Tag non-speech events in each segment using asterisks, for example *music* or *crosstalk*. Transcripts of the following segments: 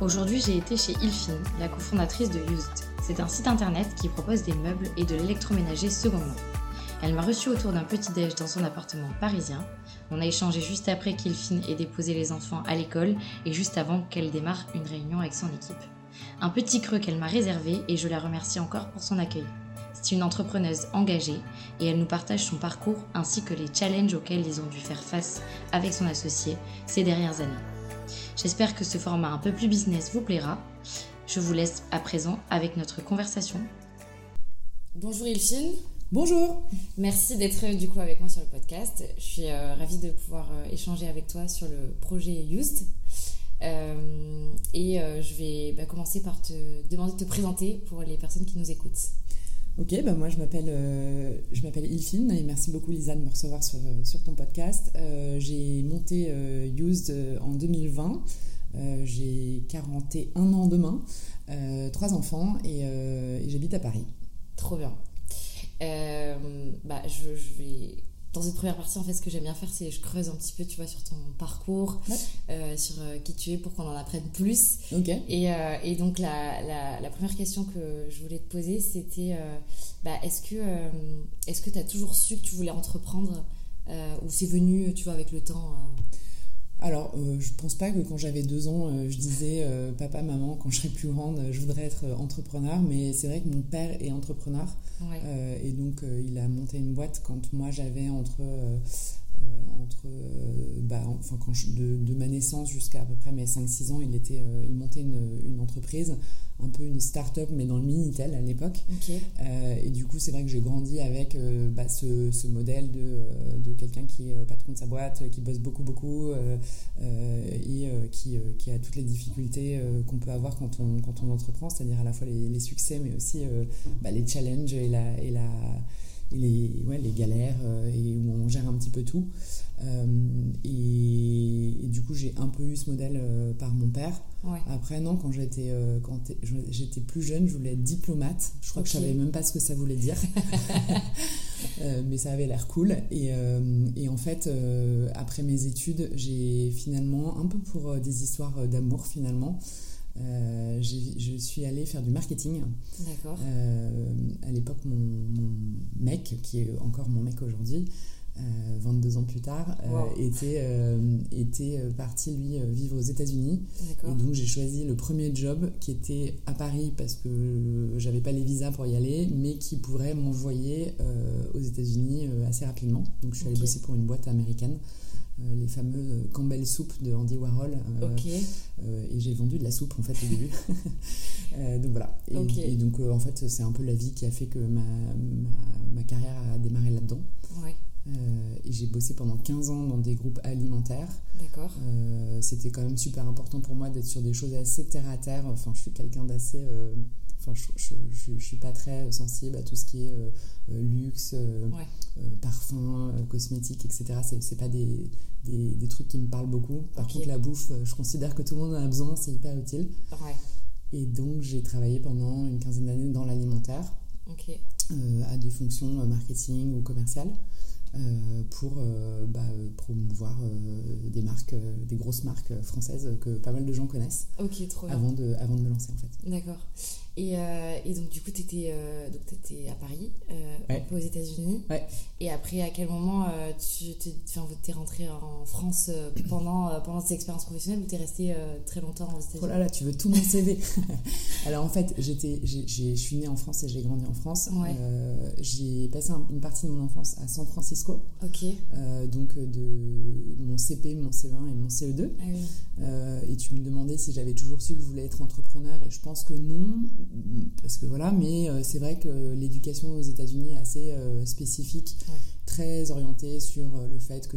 Aujourd'hui, j'ai été chez Ilfine, la cofondatrice de Used. C'est un site internet qui propose des meubles et de l'électroménager seconde main. Elle m'a reçu autour d'un petit déj dans son appartement parisien. On a échangé juste après qu'Ilfine ait déposé les enfants à l'école et juste avant qu'elle démarre une réunion avec son équipe. Un petit creux qu'elle m'a réservé et je la remercie encore pour son accueil. C'est une entrepreneuse engagée et elle nous partage son parcours ainsi que les challenges auxquels ils ont dû faire face avec son associé ces dernières années. J'espère que ce format un peu plus business vous plaira. Je vous laisse à présent avec notre conversation. Bonjour Ilfine. Bonjour. Merci d'être du coup avec moi sur le podcast. Je suis euh, ravie de pouvoir euh, échanger avec toi sur le projet Used. Euh, et je vais bah, commencer par te demander de te présenter pour les personnes qui nous écoutent. Ok, bah moi je m'appelle euh, Ilfine et merci beaucoup Lisa de me recevoir sur, euh, sur ton podcast. Euh, j'ai monté Used en 2020. j'ai 41 ans demain, trois enfants et, j'habite à Paris. Trop bien. bah, je vais dans cette première partie, en fait, ce que j'aime bien faire, c'est je creuse un petit peu, tu vois, sur ton parcours, euh, sur euh, qui tu es, pour qu'on en apprenne plus. Et, euh, et, donc, la, la, première question que je voulais te poser, c'était bah, est-ce que est-ce que tu as toujours su que tu voulais entreprendre ou c'est venu, tu vois, avec le temps alors, euh, je pense pas que quand j'avais deux ans, euh, je disais euh, papa, maman, quand je serai plus grande, je voudrais être entrepreneur. Mais c'est vrai que mon père est entrepreneur. et donc, il a monté une boîte quand moi j'avais entre entre, euh, bah, enfin, quand de, ma naissance jusqu'à à peu près mes 5-6 ans, il, était, euh, il montait une, une, entreprise, un peu une start-up, mais dans le Minitel à l'époque. et du coup, c'est vrai que j'ai grandi avec bah, ce, ce, modèle de, de quelqu'un qui est patron de sa boîte, qui bosse beaucoup, beaucoup, et qui, qui, a toutes les difficultés qu'on peut avoir quand on, quand on entreprend, c'est-à-dire à la fois les, les succès, mais aussi bah, les challenges et la. Et la les, ouais, les galères euh, et où on gère un petit peu tout. Euh, et, du coup, j'ai un peu eu ce modèle euh, par mon père. Après, non, quand j'étais quand j'étais plus jeune, je voulais être diplomate. Je crois que je savais même pas ce que ça voulait dire. *laughs* mais ça avait l'air cool. Et, et, en fait, après mes études, j'ai finalement, un peu pour des histoires d'amour finalement, euh, je suis allée faire du marketing. D'accord. Euh, à l'époque, mon, mec, qui est encore mon mec aujourd'hui, 22 euh, ans plus tard, était, était parti, lui, vivre aux États-Unis. Et donc, j'ai choisi le premier job qui était à Paris parce que j'avais pas les visas pour y aller, mais qui pourrait m'envoyer aux États-Unis assez rapidement. Donc, je suis allée bosser pour une boîte américaine. Euh, les fameux Campbell Soup de Andy Warhol. Euh, euh, et j'ai vendu de la soupe en fait au début. *laughs* donc voilà. Et, donc en fait c'est un peu la vie qui a fait que ma, ma, carrière a démarré là-dedans. et j'ai bossé pendant 15 ans dans des groupes alimentaires. D'accord. C'était quand même super important pour moi d'être sur des choses assez terre à terre. Enfin, je suis quelqu'un d'assez Enfin, je, ne suis pas très sensible à tout ce qui est euh, euh, luxe, euh, parfum, cosmétique, etc. C'est, c'est pas des, des, trucs qui me parlent beaucoup. Par contre, la bouffe, je considère que tout le monde en a besoin, c'est hyper utile. Et donc, j'ai travaillé pendant une quinzaine d'années dans l'alimentaire, à des fonctions marketing ou commerciales. pour bah, promouvoir des marques, des grosses marques françaises que pas mal de gens connaissent. Trop Avant de, avant de me lancer en fait. D'accord. Et, euh, et, donc, du coup, tu étais, euh, à Paris, euh, un peu aux États-Unis. Ouais. Et après, à quel moment tu es, rentré en France pendant, pendant cette expérience professionnelle ou tu es resté très longtemps aux États-Unis? Oh là là, tu veux tout mon CV *laughs* Alors, en fait, je suis née en France et j'ai grandi en France. j'ai passé une partie de mon enfance à San Francisco. Ok. donc, de mon CP, mon C20 et mon CE2. Ah oui. et tu me demandais si j'avais toujours su que je voulais être entrepreneur et je pense que non parce que voilà, mais euh, c'est vrai que l'éducation aux États-Unis est assez euh, spécifique, très orientée sur euh, le fait que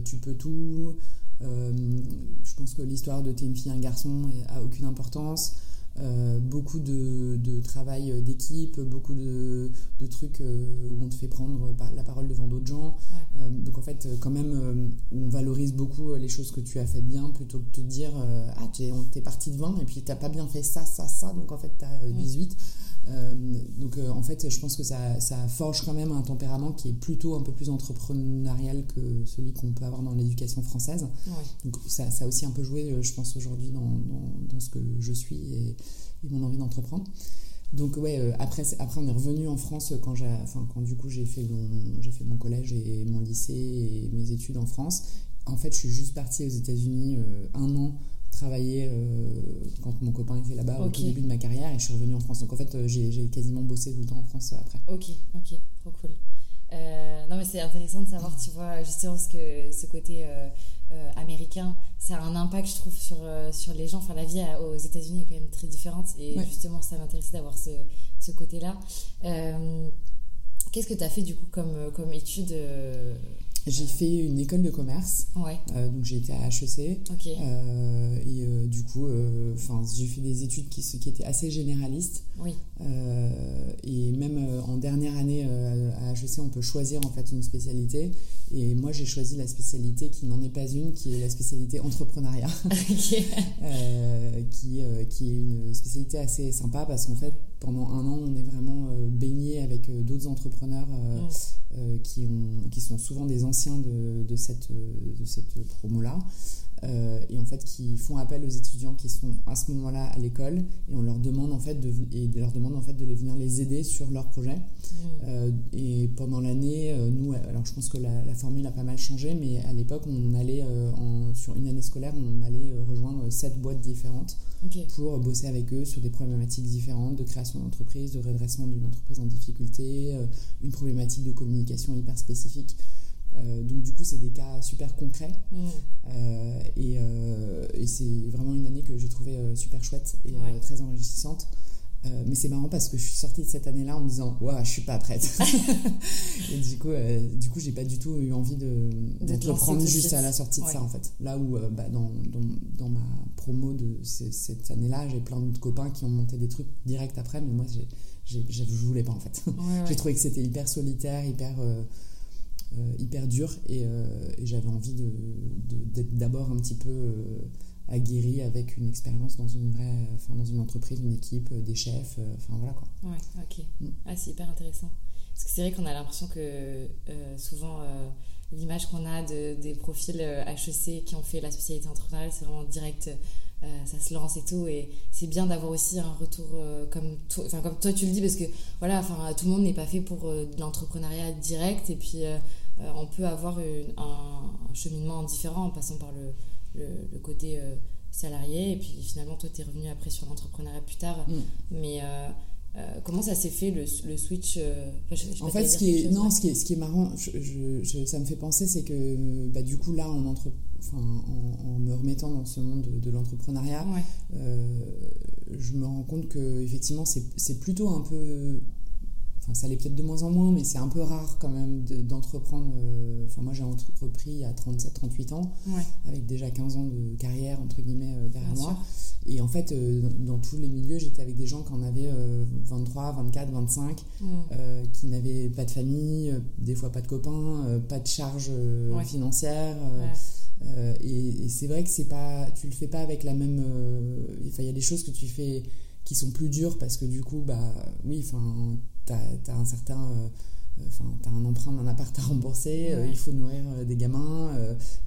tu peux tout. je pense que l'histoire de t'es une fille, un garçon a aucune importance. Euh, beaucoup de, travail d'équipe, beaucoup de, trucs euh, où on te fait prendre la parole devant d'autres gens. Euh, donc en fait, quand même, on valorise beaucoup les choses que tu as faites bien plutôt que de te dire Ah, tu es, parti de 20 et puis tu n'as pas bien fait ça, ça, ça, donc en fait, tu as 18. Donc en fait, je pense que ça, ça, forge quand même un tempérament qui est plutôt un peu plus entrepreneurial que celui qu'on peut avoir dans l'éducation française. Donc ça, ça, a aussi un peu joué, je pense, aujourd'hui dans, dans, dans, ce que je suis et, et mon envie d'entreprendre. Donc ouais, euh, après, après on est revenu en France quand, j'ai, enfin, quand du coup j'ai fait, mon, j'ai fait mon collège et mon lycée et mes études en France. En fait, je suis juste partie aux États-Unis euh, un an travailler euh, quand mon copain était là-bas au début de ma carrière et je suis revenue en France. Donc en fait, j'ai, j'ai quasiment bossé tout le temps en France après. Ok, ok, trop cool. non mais c'est intéressant de savoir, tu vois, justement ce, que, ce côté euh, américain, ça a un impact, je trouve, sur, euh, sur les gens. Enfin, la vie aux États-Unis est quand même très différente et justement, ça m'intéressait d'avoir ce, ce côté-là. Euh, qu'est-ce que tu as fait du coup comme, comme étude j'ai fait une école de commerce. Ouais. Euh, donc j'ai été à HEC. Euh, et euh, du coup, enfin j'ai fait des études qui, qui étaient assez généralistes. Oui. et même en dernière année à HEC, on peut choisir en fait une spécialité. Et moi, j'ai choisi la spécialité qui n'en est pas une, qui est la spécialité entrepreneuriat. *laughs* *laughs* qui, qui est une spécialité assez sympa parce qu'en fait, pendant un an, on est vraiment baigné avec d'autres entrepreneurs mm. qui, ont, qui sont souvent des anciens de, de cette, de cette promo-là. Euh, et en fait qui font appel aux étudiants qui sont à ce moment-là à l'école et on leur demande en fait de, et leur demande en fait de les venir les aider sur leur projet. Mmh. euh, et pendant l'année euh, nous alors je pense que la, formule a pas mal changé mais à l'époque on allait en, sur une année scolaire on allait rejoindre sept boîtes différentes pour bosser avec eux sur des problématiques différentes de création d'entreprise de redressement d'une entreprise en difficulté une problématique de communication hyper spécifique euh, donc du coup, c'est des cas super concrets. Mm. Euh, euh, et, c'est vraiment une année que j'ai trouvé super chouette et très enrichissante. mais c'est marrant parce que je suis sortie de cette année-là en me disant Waouh, je suis pas prête. *laughs* *laughs* et du coup, du coup j'ai pas du tout eu envie de, de prendre juste à la sortie de ça en fait. Là où bah, dans, dans, dans, ma promo de cette année-là, j'ai plein d'autres copains qui ont monté des trucs direct après, mais moi, j'ai, je voulais pas en fait. *laughs* j'ai trouvé que c'était hyper solitaire, hyper. Euh, hyper dur euh, et, j'avais envie d'être d'abord un petit peu euh, aguerri avec une expérience dans une vraie, enfin dans une entreprise, une équipe, des chefs, enfin voilà quoi. Ouais, ok. Mm. Ah, c'est hyper intéressant. Parce que c'est vrai qu'on a l'impression que souvent l'image qu'on a de, des profils HEC qui ont fait la spécialité entrepreneuriale, c'est vraiment direct. ça se lance et tout et c'est bien d'avoir aussi un retour comme toi, enfin comme toi tu le dis parce que voilà enfin tout le monde n'est pas fait pour l'entrepreneuriat direct et puis euh, on peut avoir un, cheminement différent en passant par le, le, côté euh, salarié et puis finalement toi tu es revenu après sur l'entrepreneuriat plus tard. Mm. mais euh, comment ça s'est fait le, le switch En fait, ce qui, est, non, ce, qui est, ce qui est marrant, je, ça me fait penser, c'est que bah, du coup, là, en, entre, en, me remettant dans ce monde de, l'entrepreneuriat, je me rends compte que effectivement, c'est plutôt un peu ça l'est peut-être de moins en moins, mais c'est un peu rare quand même d'entreprendre. Euh, enfin, moi, j'ai entrepris à 37-38 ans, avec déjà 15 ans de carrière, entre guillemets, euh, derrière moi. Et en fait, euh, dans tous les milieux, j'étais avec des gens qui en avaient 23, 24, 25, qui n'avaient pas de famille, des fois pas de copains, pas de charges financières. et, c'est vrai que c'est pas, tu le fais pas avec la même. Enfin, il y a des choses que tu fais qui sont plus dures parce que du coup, bah oui, enfin tu as, un certain. Euh, enfin, tu as un emprunt d'un appart à rembourser, euh, il faut nourrir euh, des gamins,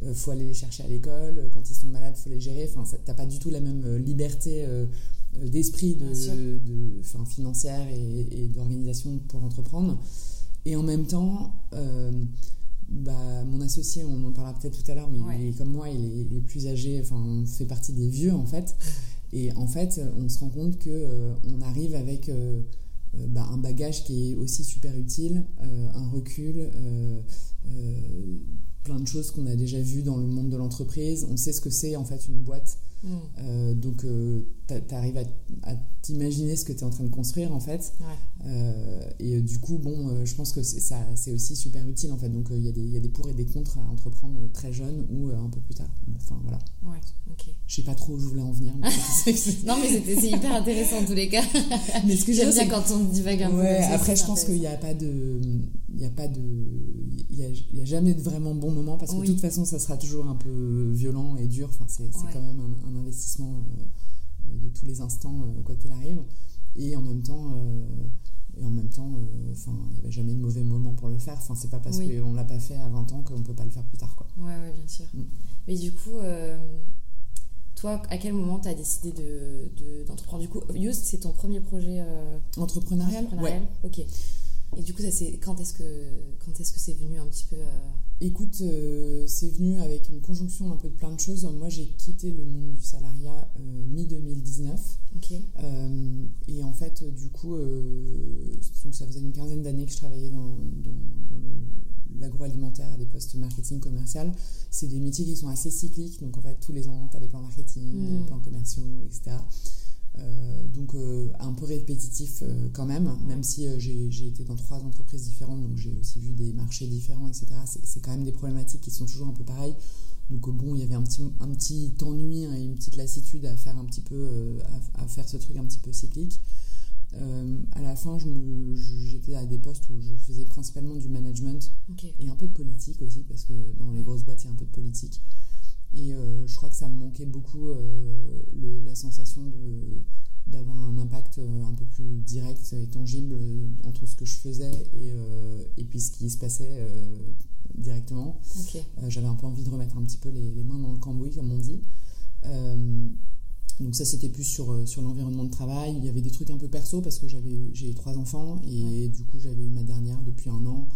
il faut aller les chercher à l'école, quand ils sont malades, il faut les gérer. Enfin, tu n'as pas du tout la même liberté d'esprit de, de, financière et, d'organisation pour entreprendre. Et en même temps, bah, mon associé, on en parlera peut-être tout à l'heure, mais il est comme moi, il est, plus âgé, enfin, on fait partie des vieux en fait. Et en fait, on se rend compte que euh, on arrive avec euh, euh, bah, un bagage qui est aussi super utile, un recul, plein de choses qu'on a déjà vues dans le monde de l'entreprise. On sait ce que c'est en fait une boîte Mm. Euh, donc, euh, tu arrives à, t'imaginer ce que tu es en train de construire, en fait. Euh, et du coup, bon, je pense que c'est aussi super utile, en fait. Donc, il y, y, a des pour et des contre à entreprendre très jeune ou un peu plus tard. Enfin, voilà. Ouais, ok. Je sais pas trop où je voulais en venir. *laughs* non, mais c'est hyper intéressant en tous les cas. *laughs* mais ce que j'aime bien quand on divague un peu. après, je pense qu'il n'y a pas de. Il n'y a pas de. Il n'y a, a, jamais de vraiment bon moment parce que de toute façon, ça sera toujours un peu violent et dur. Enfin, c'est quand même un investissement euh, de tous les instants, euh, quoi qu'il arrive. Et en même temps, euh, et en même temps, enfin, il n'y avait jamais de mauvais moment pour le faire. Enfin, c'est pas parce qu'on l'a pas fait à 20 ans qu'on peut pas le faire plus tard, quoi. Ouais, ouais, bien sûr. Mm. Mais du coup, toi, à quel moment tu as décidé d'entreprendre de, Du coup, Use, c'est ton premier projet entrepreneurial, entrepreneurial Ouais. Ok. Et du coup, ça, c'est quand est-ce que quand est-ce que c'est venu un petit peu Écoute, euh, c'est venu avec une conjonction un peu de plein de choses. Moi, j'ai quitté le monde du salariat euh, mi-2019. Euh, et en fait, du coup, ça faisait une quinzaine d'années que je travaillais dans, l'agroalimentaire à des postes marketing commercial. C'est des métiers qui sont assez cycliques. Donc, en fait, tous les ans, tu as les plans marketing, les hmm. plans commerciaux, etc. Euh, donc euh, un peu répétitif euh, quand même, même si j'ai été dans trois entreprises différentes, donc j'ai aussi vu des marchés différents, etc. C'est quand même des problématiques qui sont toujours un peu pareilles. Donc bon, il y avait un petit, un petit ennui et une petite lassitude à faire un petit peu, à, faire ce truc un petit peu cyclique. à la fin, j'étais à des postes où je faisais principalement du management et un peu de politique aussi, parce que dans les grosses boîtes, il y a un peu de politique. Et euh, je crois que ça me manquait beaucoup euh, la sensation de d'avoir un impact euh, un peu plus direct et tangible entre ce que je faisais et, et puis ce qui se passait directement. J'avais un peu envie de remettre un petit peu les, les, mains dans le cambouis, comme on dit. donc ça, c'était plus sur, sur l'environnement de travail. Il y avait des trucs un peu perso parce que j'ai trois enfants et du coup, j'avais eu ma dernière depuis un an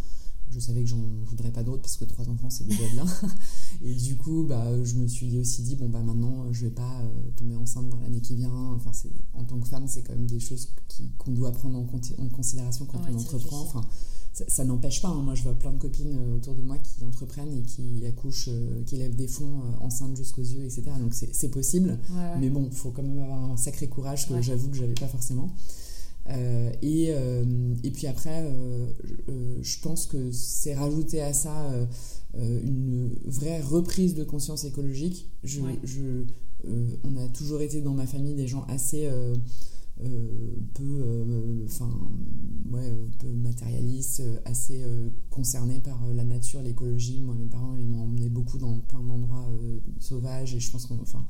je savais que j'en voudrais pas d'autres parce que trois enfants c'est déjà bien. *laughs* Et du coup bah je me suis aussi dit bon bah maintenant je vais pas euh, tomber enceinte dans l'année qui vient. Enfin c'est en tant que femme c'est quand même des choses qu'on doit prendre en, en, considération quand on entreprend. enfin ça, n'empêche pas hein. moi je vois plein de copines euh, autour de moi qui entreprennent et qui accouchent euh, qui lèvent des fonds enceintes jusqu'aux yeux etc donc c'est possible. Mais bon faut quand même avoir un sacré courage que j'avoue que j'avais pas forcément euh, et, euh, et, puis après, euh, je pense que c'est rajouté à ça une vraie reprise de conscience écologique. Je, je on a toujours été dans ma famille des gens assez peu, enfin, ouais, peu matérialistes, assez concernés par la nature, l'écologie. Moi, mes parents, ils m'ont emmené beaucoup dans plein d'endroits sauvages et je pense qu'on, enfin,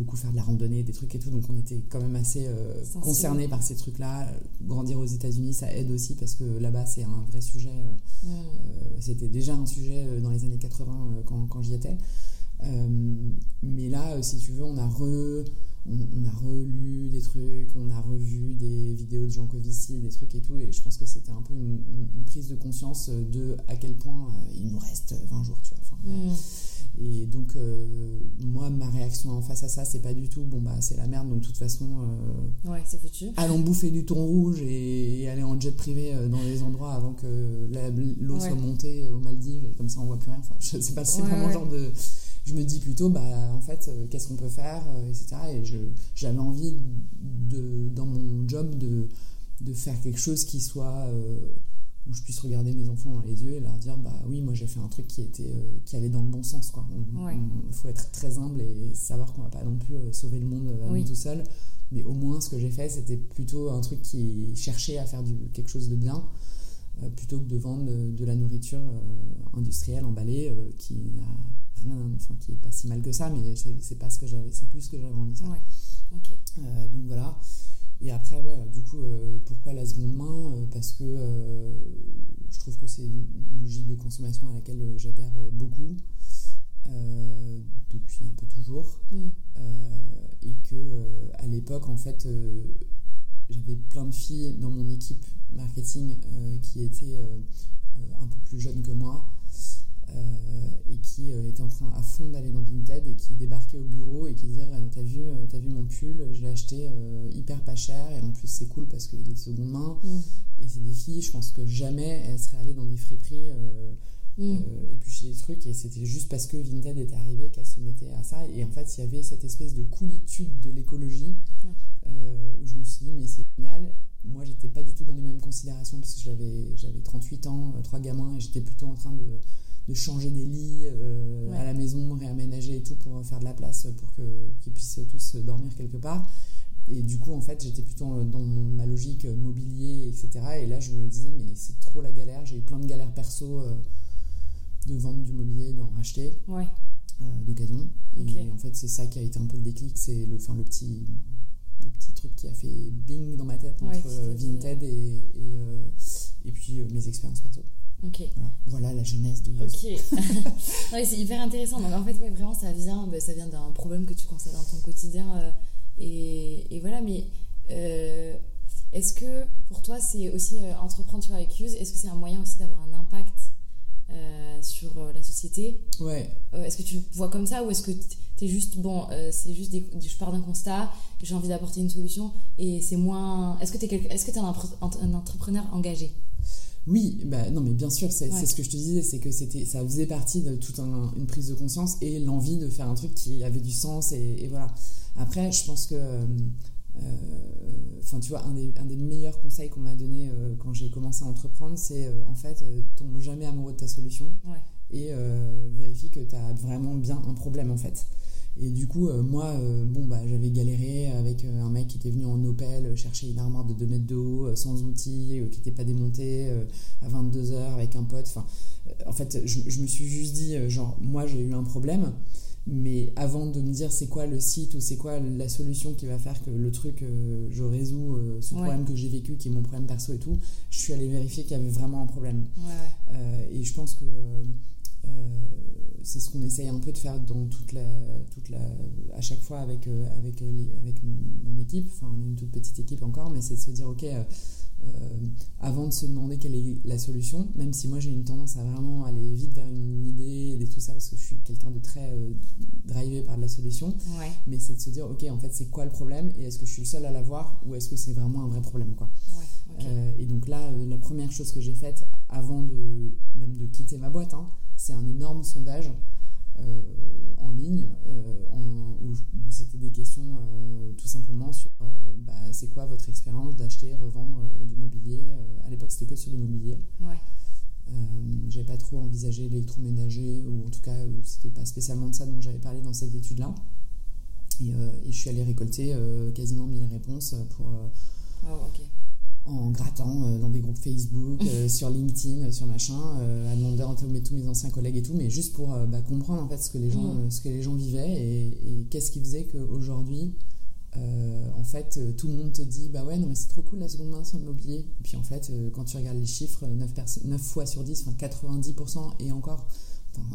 beaucoup faire de la randonnée, des trucs et tout. Donc on était quand même assez euh, concernés par ces trucs-là. Grandir aux États-Unis, ça aide aussi parce que là-bas, c'est un vrai sujet. Euh, mm. euh, c'était déjà un sujet dans les années 80 quand, quand j'y étais. mais là, si tu veux, on a re on, a relu des trucs, on a revu des vidéos de Jean Covici, des trucs et tout, et je pense que c'était un peu une, prise de conscience de à quel point il nous reste 20 jours, tu vois. Mm. Et donc, euh, moi, ma réaction en face à ça, c'est pas du tout, bon, bah, c'est la merde, donc de toute façon, euh, ouais, c'est foutu. allons bouffer du thon rouge et, aller en jet privé euh, dans les endroits avant que l'eau soit montée aux Maldives, et comme ça, on voit plus rien. Enfin, je sais pas, c'est vraiment genre de. Je me dis plutôt, bah, en fait, qu'est-ce qu'on peut faire, etc. Et j'avais envie, de, dans mon job, de, de faire quelque chose qui soit où je puisse regarder mes enfants dans les yeux et leur dire bah oui moi j'ai fait un truc qui était euh, qui allait dans le bon sens quoi. Il faut être très humble et savoir qu'on va pas non plus euh, sauver le monde à nous tout seul. Mais au moins ce que j'ai fait c'était plutôt un truc qui cherchait à faire du quelque chose de bien euh, plutôt que de vendre de, la nourriture industrielle emballée qui n'a rien enfin qui est pas si mal que ça mais c'est pas ce que j'avais c'est plus ce que j'avais envie de faire. Donc voilà et après, ouais, du coup, euh, pourquoi la seconde main euh, Parce que euh, je trouve que c'est une logique de consommation à laquelle j'adhère beaucoup. depuis un peu toujours. Mm. et que à l'époque, en fait, j'avais plein de filles dans mon équipe marketing qui étaient un peu plus jeunes que moi et qui euh, était en train à fond d'aller dans Vinted et qui débarquait au bureau et qui disait euh, T'as vu, as vu mon pull Je l'ai acheté hyper pas cher et en plus c'est cool parce qu'il est de seconde main. Mm. Et c'est des filles, je pense que jamais elles seraient allées dans des friperies. Mm. et puis chez des trucs et c'était juste parce que Vinted était arrivé qu'elles se mettaient à ça et en fait il y avait cette espèce de coolitude de l'écologie où je me suis dit mais c'est génial moi j'étais pas du tout dans les mêmes considérations parce que j'avais j'avais 38 ans trois gamins et j'étais plutôt en train de de changer des lits euh, à la maison, réaménager et tout pour faire de la place pour qu'ils puissent tous dormir quelque part. Et du coup, en fait, j'étais plutôt dans ma logique mobilier, etc. Et là, je me disais, mais c'est trop la galère. J'ai eu plein de galères perso euh, de vendre du mobilier, d'en racheter ouais. Euh, d'occasion. Et en fait, c'est ça qui a été un peu le déclic. C'est le, enfin, le petit le petit truc qui a fait bing dans ma tête entre Vinted et, et, et, puis mes expériences perso. Ok. Voilà, la jeunesse de Yoast. Ok. *laughs* c'est hyper intéressant. Donc en fait, ouais, vraiment, ça vient, bah, ça vient d'un problème que tu constates dans ton quotidien. Euh, et, et, voilà, mais euh, est-ce que pour toi, c'est aussi euh, entreprendre tu vois, avec Use, est-ce que c'est un moyen aussi d'avoir un impact sur la société? Ouais. est-ce que tu le vois comme ça ou est-ce que tu es juste, bon, c'est juste, des, je pars d'un constat, j'ai envie d'apporter une solution et c'est moins. Est-ce que tu es, est -ce que es un, un entrepreneur engagé? Oui, bah, non, mais bien sûr, c'est ce que je te disais, c'est que c'était, ça faisait partie de toute une prise de conscience et l'envie de faire un truc qui avait du sens et, voilà. Après, je pense que, euh, enfin, tu vois, un des, un des, meilleurs conseils qu'on m'a donné euh, quand j'ai commencé à entreprendre, c'est euh, en fait, tombe jamais amoureux de ta solution et vérifie que tu as vraiment bien un problème en fait. Et du coup, euh, moi, euh, bon, bah, j'avais galéré avec euh, un mec qui était venu en Opel chercher une armoire de 2 mètres de haut, sans outils, qui n'était pas démontée, à 22 heures avec un pote. Enfin, en fait, je, je, me suis juste dit, genre, moi, j'ai eu un problème. Mais avant de me dire c'est quoi le site ou c'est quoi la solution qui va faire que le truc, je résous ce problème que j'ai vécu, qui est mon problème perso et tout, je suis allée vérifier qu'il y avait vraiment un problème. et je pense que c'est ce qu'on essaye un peu de faire dans toute la, toute la, à chaque fois avec, euh, avec, euh, les, avec mon équipe. Enfin, on est une toute petite équipe encore, mais c'est de se dire, ok, euh, avant de se demander quelle est la solution, même si moi j'ai une tendance à vraiment aller vite vers une idée et tout ça, parce que je suis quelqu'un de très drivé par la solution, mais c'est de se dire, ok, en fait, c'est quoi le problème et est-ce que je suis le seul à l'avoir ou est-ce que c'est vraiment un vrai problème, quoi. et donc là, la première chose que j'ai faite avant de même de quitter ma boîte, hein, c'est un énorme sondage euh, en ligne euh, où, c'était des questions euh, tout simplement sur bah, c'est quoi votre expérience d'acheter, revendre du mobilier. à l'époque, c'était que sur du mobilier. Ouais. j'avais pas trop envisagé l'électroménager, ou en tout cas, c'était pas spécialement de ça dont j'avais parlé dans cette étude-là. Et, je suis allée récolter quasiment 1000 réponses pour, oh, en grattant euh, dans des groupes Facebook, euh, *laughs* sur LinkedIn, euh, sur machin, à demander à tous mes anciens collègues et tout, mais juste pour bah, comprendre en fait ce que les gens, mm. ce que les gens vivaient et, qu'est-ce qui faisait qu'aujourd'hui, en fait, tout le monde te dit bah ouais, non mais c'est trop cool la seconde main sur le mobilier. Et puis en fait, quand tu regardes les chiffres, 9, 9 fois sur 10, enfin 90% et encore,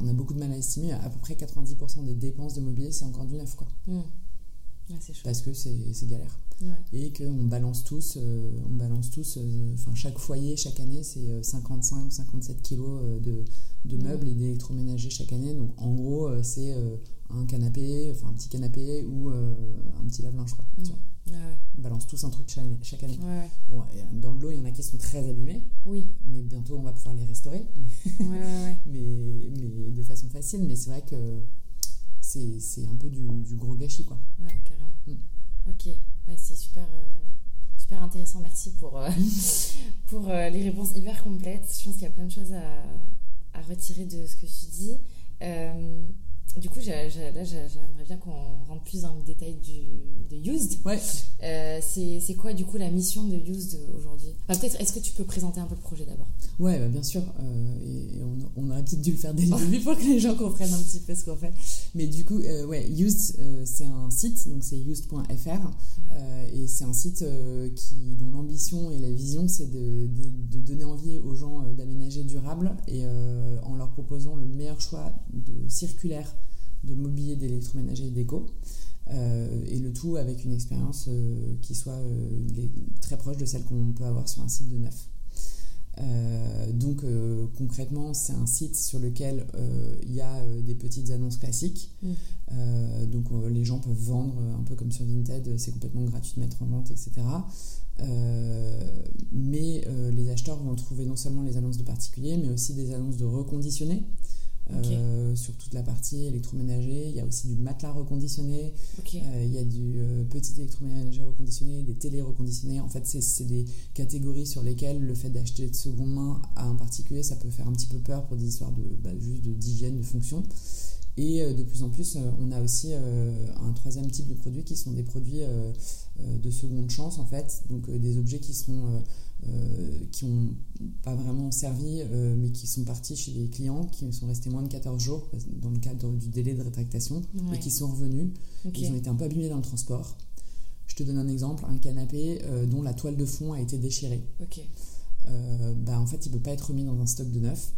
on a beaucoup de mal à estimer, à peu près 90% des dépenses de mobilier, c'est encore du neuf quoi. Mm. Parce que c'est galère et qu'on balance tous, euh, on balance tous, euh, enfin chaque foyer chaque année c'est 55, euh, 57 kilos de, de meubles et d'électroménagers chaque année. Donc en gros c'est un canapé, enfin un petit canapé ou un petit lave-linge quoi. On balance tous un truc chaque, année. Bon, dans le lot, il y en a qui sont très abîmés. Oui. Mais bientôt, on va pouvoir les restaurer. *laughs* Mais, mais, mais, de façon facile. Mais c'est vrai que c'est un peu du, du, gros gâchis, quoi. Ouais, carrément. Mm. Ok c'est super, euh, super intéressant. Merci pour, euh, *laughs* pour euh, les réponses hyper complètes. Je pense qu'il y a plein de choses à, à, retirer de ce que tu dis. Du coup, là, j'aimerais bien qu'on rentre plus dans le détail du, de Used. Ouais. Euh, c'est quoi, du coup, la mission de Used aujourd'hui? Peut-être, est-ce que tu peux présenter un peu le projet d'abord? Ouais, bah, bien sûr. Euh, et on, aurait peut-être dû le faire dès le début pour que les gens comprennent un petit peu ce qu'on fait. Mais du coup, euh, ouais, Used, c'est un site, donc c'est used.fr. et c'est un site qui, dont l'ambition et la vision, c'est de, de, donner envie aux gens d'aménager durable et en leur proposant le meilleur choix de circulaire de mobilier d'électroménager et d'éco. Euh, et le tout avec une expérience euh, qui soit euh, très proche de celle qu'on peut avoir sur un site de neuf. donc concrètement, c'est un site sur lequel il y a des petites annonces classiques. Mm. donc les gens peuvent vendre un peu comme sur Vinted, c'est complètement gratuit de mettre en vente, etc. mais les acheteurs vont trouver non seulement les annonces de particuliers, mais aussi des annonces de reconditionnés. Euh, sur toute la partie électroménager. Il y a aussi du matelas reconditionné, euh, il y a du euh, petit électroménager reconditionné, des télés reconditionnées. En fait, c'est des catégories sur lesquelles le fait d'acheter de seconde main à un particulier, ça peut faire un petit peu peur pour des histoires de, bah, juste d'hygiène, de, fonction. Et de plus en plus, on a aussi un troisième type de produits qui sont des produits de seconde chance, en fait. Donc des objets qui sont euh, qui n'ont pas vraiment servi, euh, mais qui sont partis chez des clients, qui sont restés moins de 14 jours dans le cadre du délai de rétractation, et qui sont revenus. Ils ont été un peu abîmés dans le transport. Je te donne un exemple, un canapé euh, dont la toile de fond a été déchirée. Bah, en fait, il ne peut pas être remis dans un stock de neuf.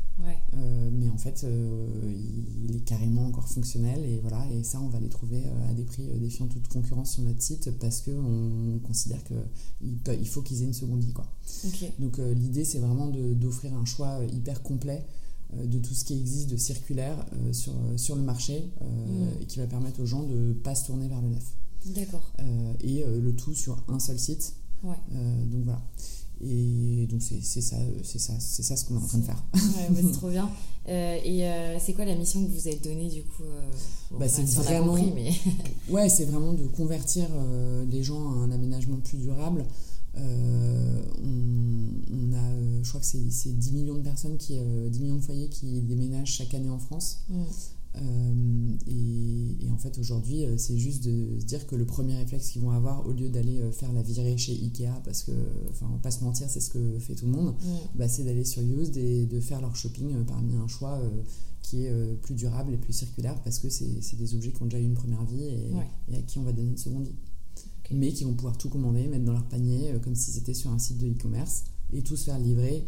Euh, mais en fait, euh, il est carrément encore fonctionnel et voilà. Et ça, on va les trouver euh, à des prix défiant toute concurrence sur notre site parce que on considère que il, faut qu'ils aient une seconde vie, quoi. Donc l'idée, c'est vraiment d'offrir un choix hyper complet de tout ce qui existe de circulaire sur, sur le marché mm. et qui va permettre aux gens de ne pas se tourner vers le neuf. D'accord. et le tout sur un seul site. donc voilà. Et donc c'est ça, c'est ça, c'est ça ce qu'on est en train de faire. Ouais, c'est *laughs* trop bien. Euh, et euh, c'est quoi la mission que vous avez donnée du coup euh, bah, C'est vraiment, mais... *laughs* *laughs* ouais, c'est vraiment de convertir les gens à un aménagement plus durable. on, on, a, je crois que c'est 10 millions de personnes qui, 10 millions de foyers qui déménagent chaque année en France. Mm. Euh, et, en fait, aujourd'hui, euh, c'est juste de se dire que le premier réflexe qu'ils vont avoir, au lieu d'aller euh, faire la virée chez Ikea, parce que, enfin, pas se mentir, c'est ce que fait tout le monde, bah, c'est d'aller sur Used et de faire leur shopping parmi un choix qui est plus durable et plus circulaire, parce que c'est des objets qui ont déjà eu une première vie et, à qui on va donner une seconde vie. Mais qui vont pouvoir tout commander, mettre dans leur panier, comme si c'était sur un site de e-commerce, et tout se faire livrer,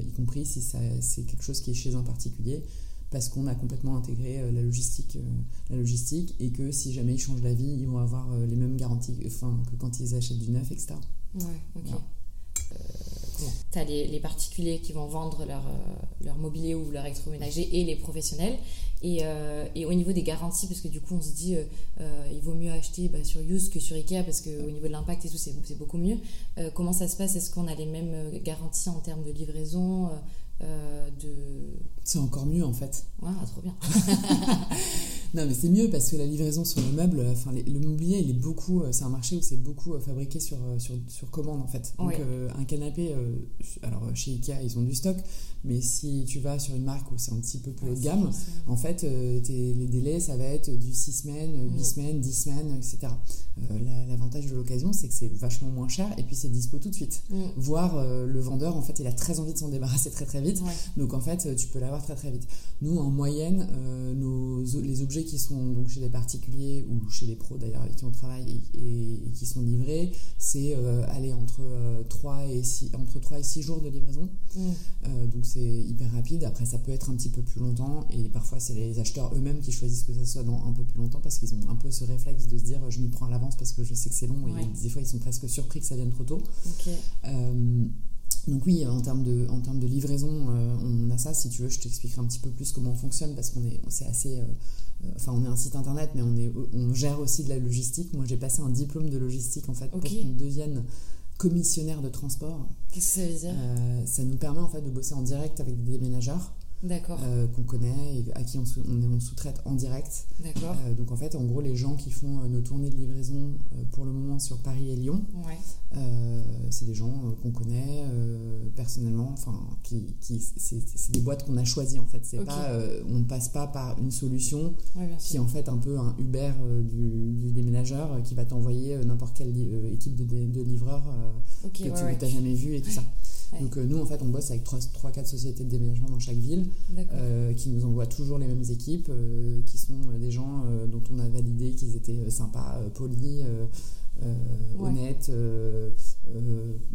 y compris si c'est quelque chose qui est chez un particulier parce qu'on a complètement intégré euh, la logistique, euh, la logistique et que si jamais ils changent d'avis, ils vont avoir euh, les mêmes garanties enfin, que quand ils achètent du neuf, etc. Ouais, ok. tu as les, particuliers qui vont vendre leur, leur mobilier ou leur électroménager et les professionnels. Et, et, au niveau des garanties, parce que du coup on se dit il vaut mieux acheter bah, sur Use que sur Ikea parce qu'au niveau de l'impact et tout c'est beaucoup mieux. comment ça se passe? Est-ce qu'on a les mêmes garanties en termes de livraison? De c'est encore mieux en fait. Ouais, trop bien. *laughs* *laughs* non, mais c'est mieux parce que la livraison sur le meuble, enfin, le mobilier, il est beaucoup, euh, c'est un marché où c'est beaucoup euh, fabriqué sur, euh, sur, sur, commande en fait. Donc, un canapé, alors chez Ikea, ils ont du stock, mais si tu vas sur une marque où c'est un petit peu plus haut de gamme, en fait, les délais, ça va être du 6 semaines, 8 mm. semaines, 10 semaines, etc. L'avantage de l'occasion, c'est que c'est vachement moins cher et puis c'est dispo tout de suite. Mm. Voire le vendeur, en fait, il a très envie de s'en débarrasser très très vite. Donc, en fait, tu peux l'avoir très très vite. Nous, en moyenne, euh, nos, les objets qui sont donc chez les particuliers ou chez les pros d'ailleurs avec qui on travaille et, qui sont livrés, c'est euh, aller entre, 3 euh, et 6, entre 3 et 6 jours de livraison. Mm. donc c'est hyper rapide. Après, ça peut être un petit peu plus longtemps et parfois c'est les acheteurs eux-mêmes qui choisissent que ça soit dans un peu plus longtemps parce qu'ils ont un peu ce réflexe de se dire je m'y prends à l'avance parce que je sais que c'est long et des fois ils sont presque surpris que ça vienne trop tôt. Donc oui, en termes de, en termes de livraison, euh, on a ça. Si tu veux, je t'expliquerai un petit peu plus comment on fonctionne parce qu'on est, c'est assez, euh, euh, enfin, on est un site internet, mais on est, on gère aussi de la logistique. Moi, j'ai passé un diplôme de logistique en fait pour qu'on devienne commissionnaire de transport. Qu'est-ce que ça veut dire? Ça nous permet en fait de bosser en direct avec des déménageurs. D'accord. qu'on connaît et à qui on, on, sous-traite en direct. D'accord. donc en fait, en gros, les gens qui font nos tournées de livraison pour le moment sur Paris et Lyon, ouais. c'est des gens qu'on connaît personnellement. Enfin, qui, qui c'est des boîtes qu'on a choisies en fait. C'est pas, on ne passe pas par une solution qui est en fait un peu un Uber du, du, déménageur qui va t'envoyer n'importe quelle équipe de, de, livreurs que tu n'as jamais vu et tout ça. Donc nous, en fait, on bosse avec 3-4 sociétés de déménagement dans chaque ville qui nous envoient toujours les mêmes équipes, qui sont des gens dont on a validé qu'ils étaient sympas, polis, honnêtes,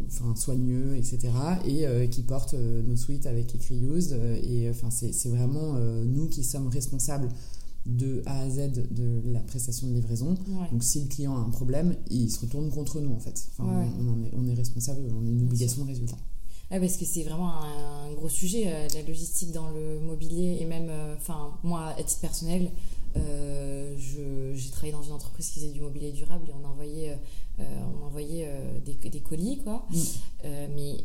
enfin soigneux, etc. Et qui portent nos suites avec écrit used. Et enfin, c'est vraiment nous qui sommes responsables de A à Z de la prestation de livraison. Donc si le client a un problème, il se retourne contre nous en fait. On, est, on, est, responsable, on a une obligation de résultat. Parce que c'est vraiment un, gros sujet, euh, la logistique dans le mobilier et même, euh, enfin moi à titre personnel, euh, j'ai travaillé dans une entreprise qui faisait du mobilier durable et on envoyait, on envoyait des, des, colis quoi. Mm. mais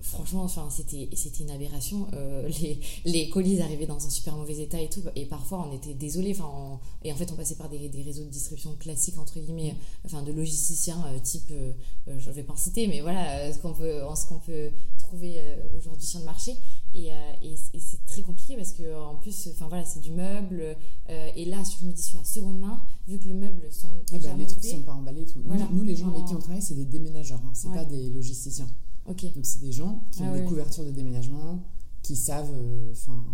franchement, enfin, c'était, c'était une aberration. Euh, les, les, colis arrivaient dans un super mauvais état et tout. Et parfois, on était désolé. Enfin, et en fait, on passait par des, des, réseaux de distribution classiques, entre guillemets, enfin, de logisticiens euh, type, euh, je ne vais pas en citer, mais voilà, ce qu'on peut, ce qu'on peut trouver aujourd'hui sur le marché. Et, et, c'est très compliqué parce que, en plus, enfin, voilà, c'est du meuble. et là, je me dis sur la seconde main, vu que les meubles sont ah bah, Les trucs sont pas emballés tout. Nous, les gens avec qui on travaille, c'est des déménageurs. Hein. c'est pas des logisticiens. Donc c'est des gens qui ont ah des couvertures de déménagement, qui savent, euh, enfin,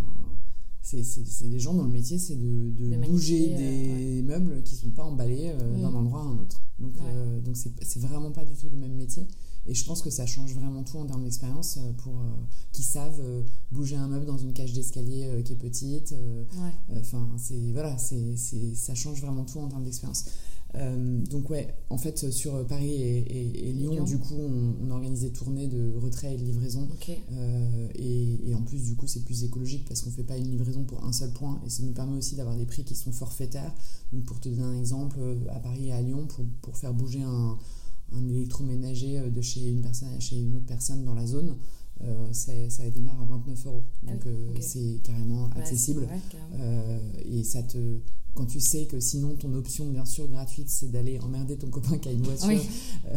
c'est des gens dont le métier c'est de, de, bouger des euh, meubles qui sont pas emballés euh, d'un endroit à un autre. Donc donc c'est vraiment pas du tout le même métier. Et je pense que ça change vraiment tout en termes d'expérience pour qui savent bouger un meuble dans une cage d'escalier qui est petite. Enfin, c'est voilà, c'est ça change vraiment tout en termes d'expérience. Euh, donc ouais, en fait sur Paris et, Lyon, du coup on, a organisé tournées de retrait et de livraison. Euh, et, en plus du coup c'est plus écologique parce qu'on fait pas une livraison pour un seul point et ça nous permet aussi d'avoir des prix qui sont forfaitaires. Donc pour te donner un exemple, à Paris et à Lyon, pour, pour faire bouger un, un, électroménager de chez une personne à chez une autre personne dans la zone, euh, ça, ça, démarre à 29 euros. Donc c'est carrément accessible. et ça te quand tu sais que sinon ton option bien sûr gratuite c'est d'aller emmerder ton copain qui a une voiture, euh,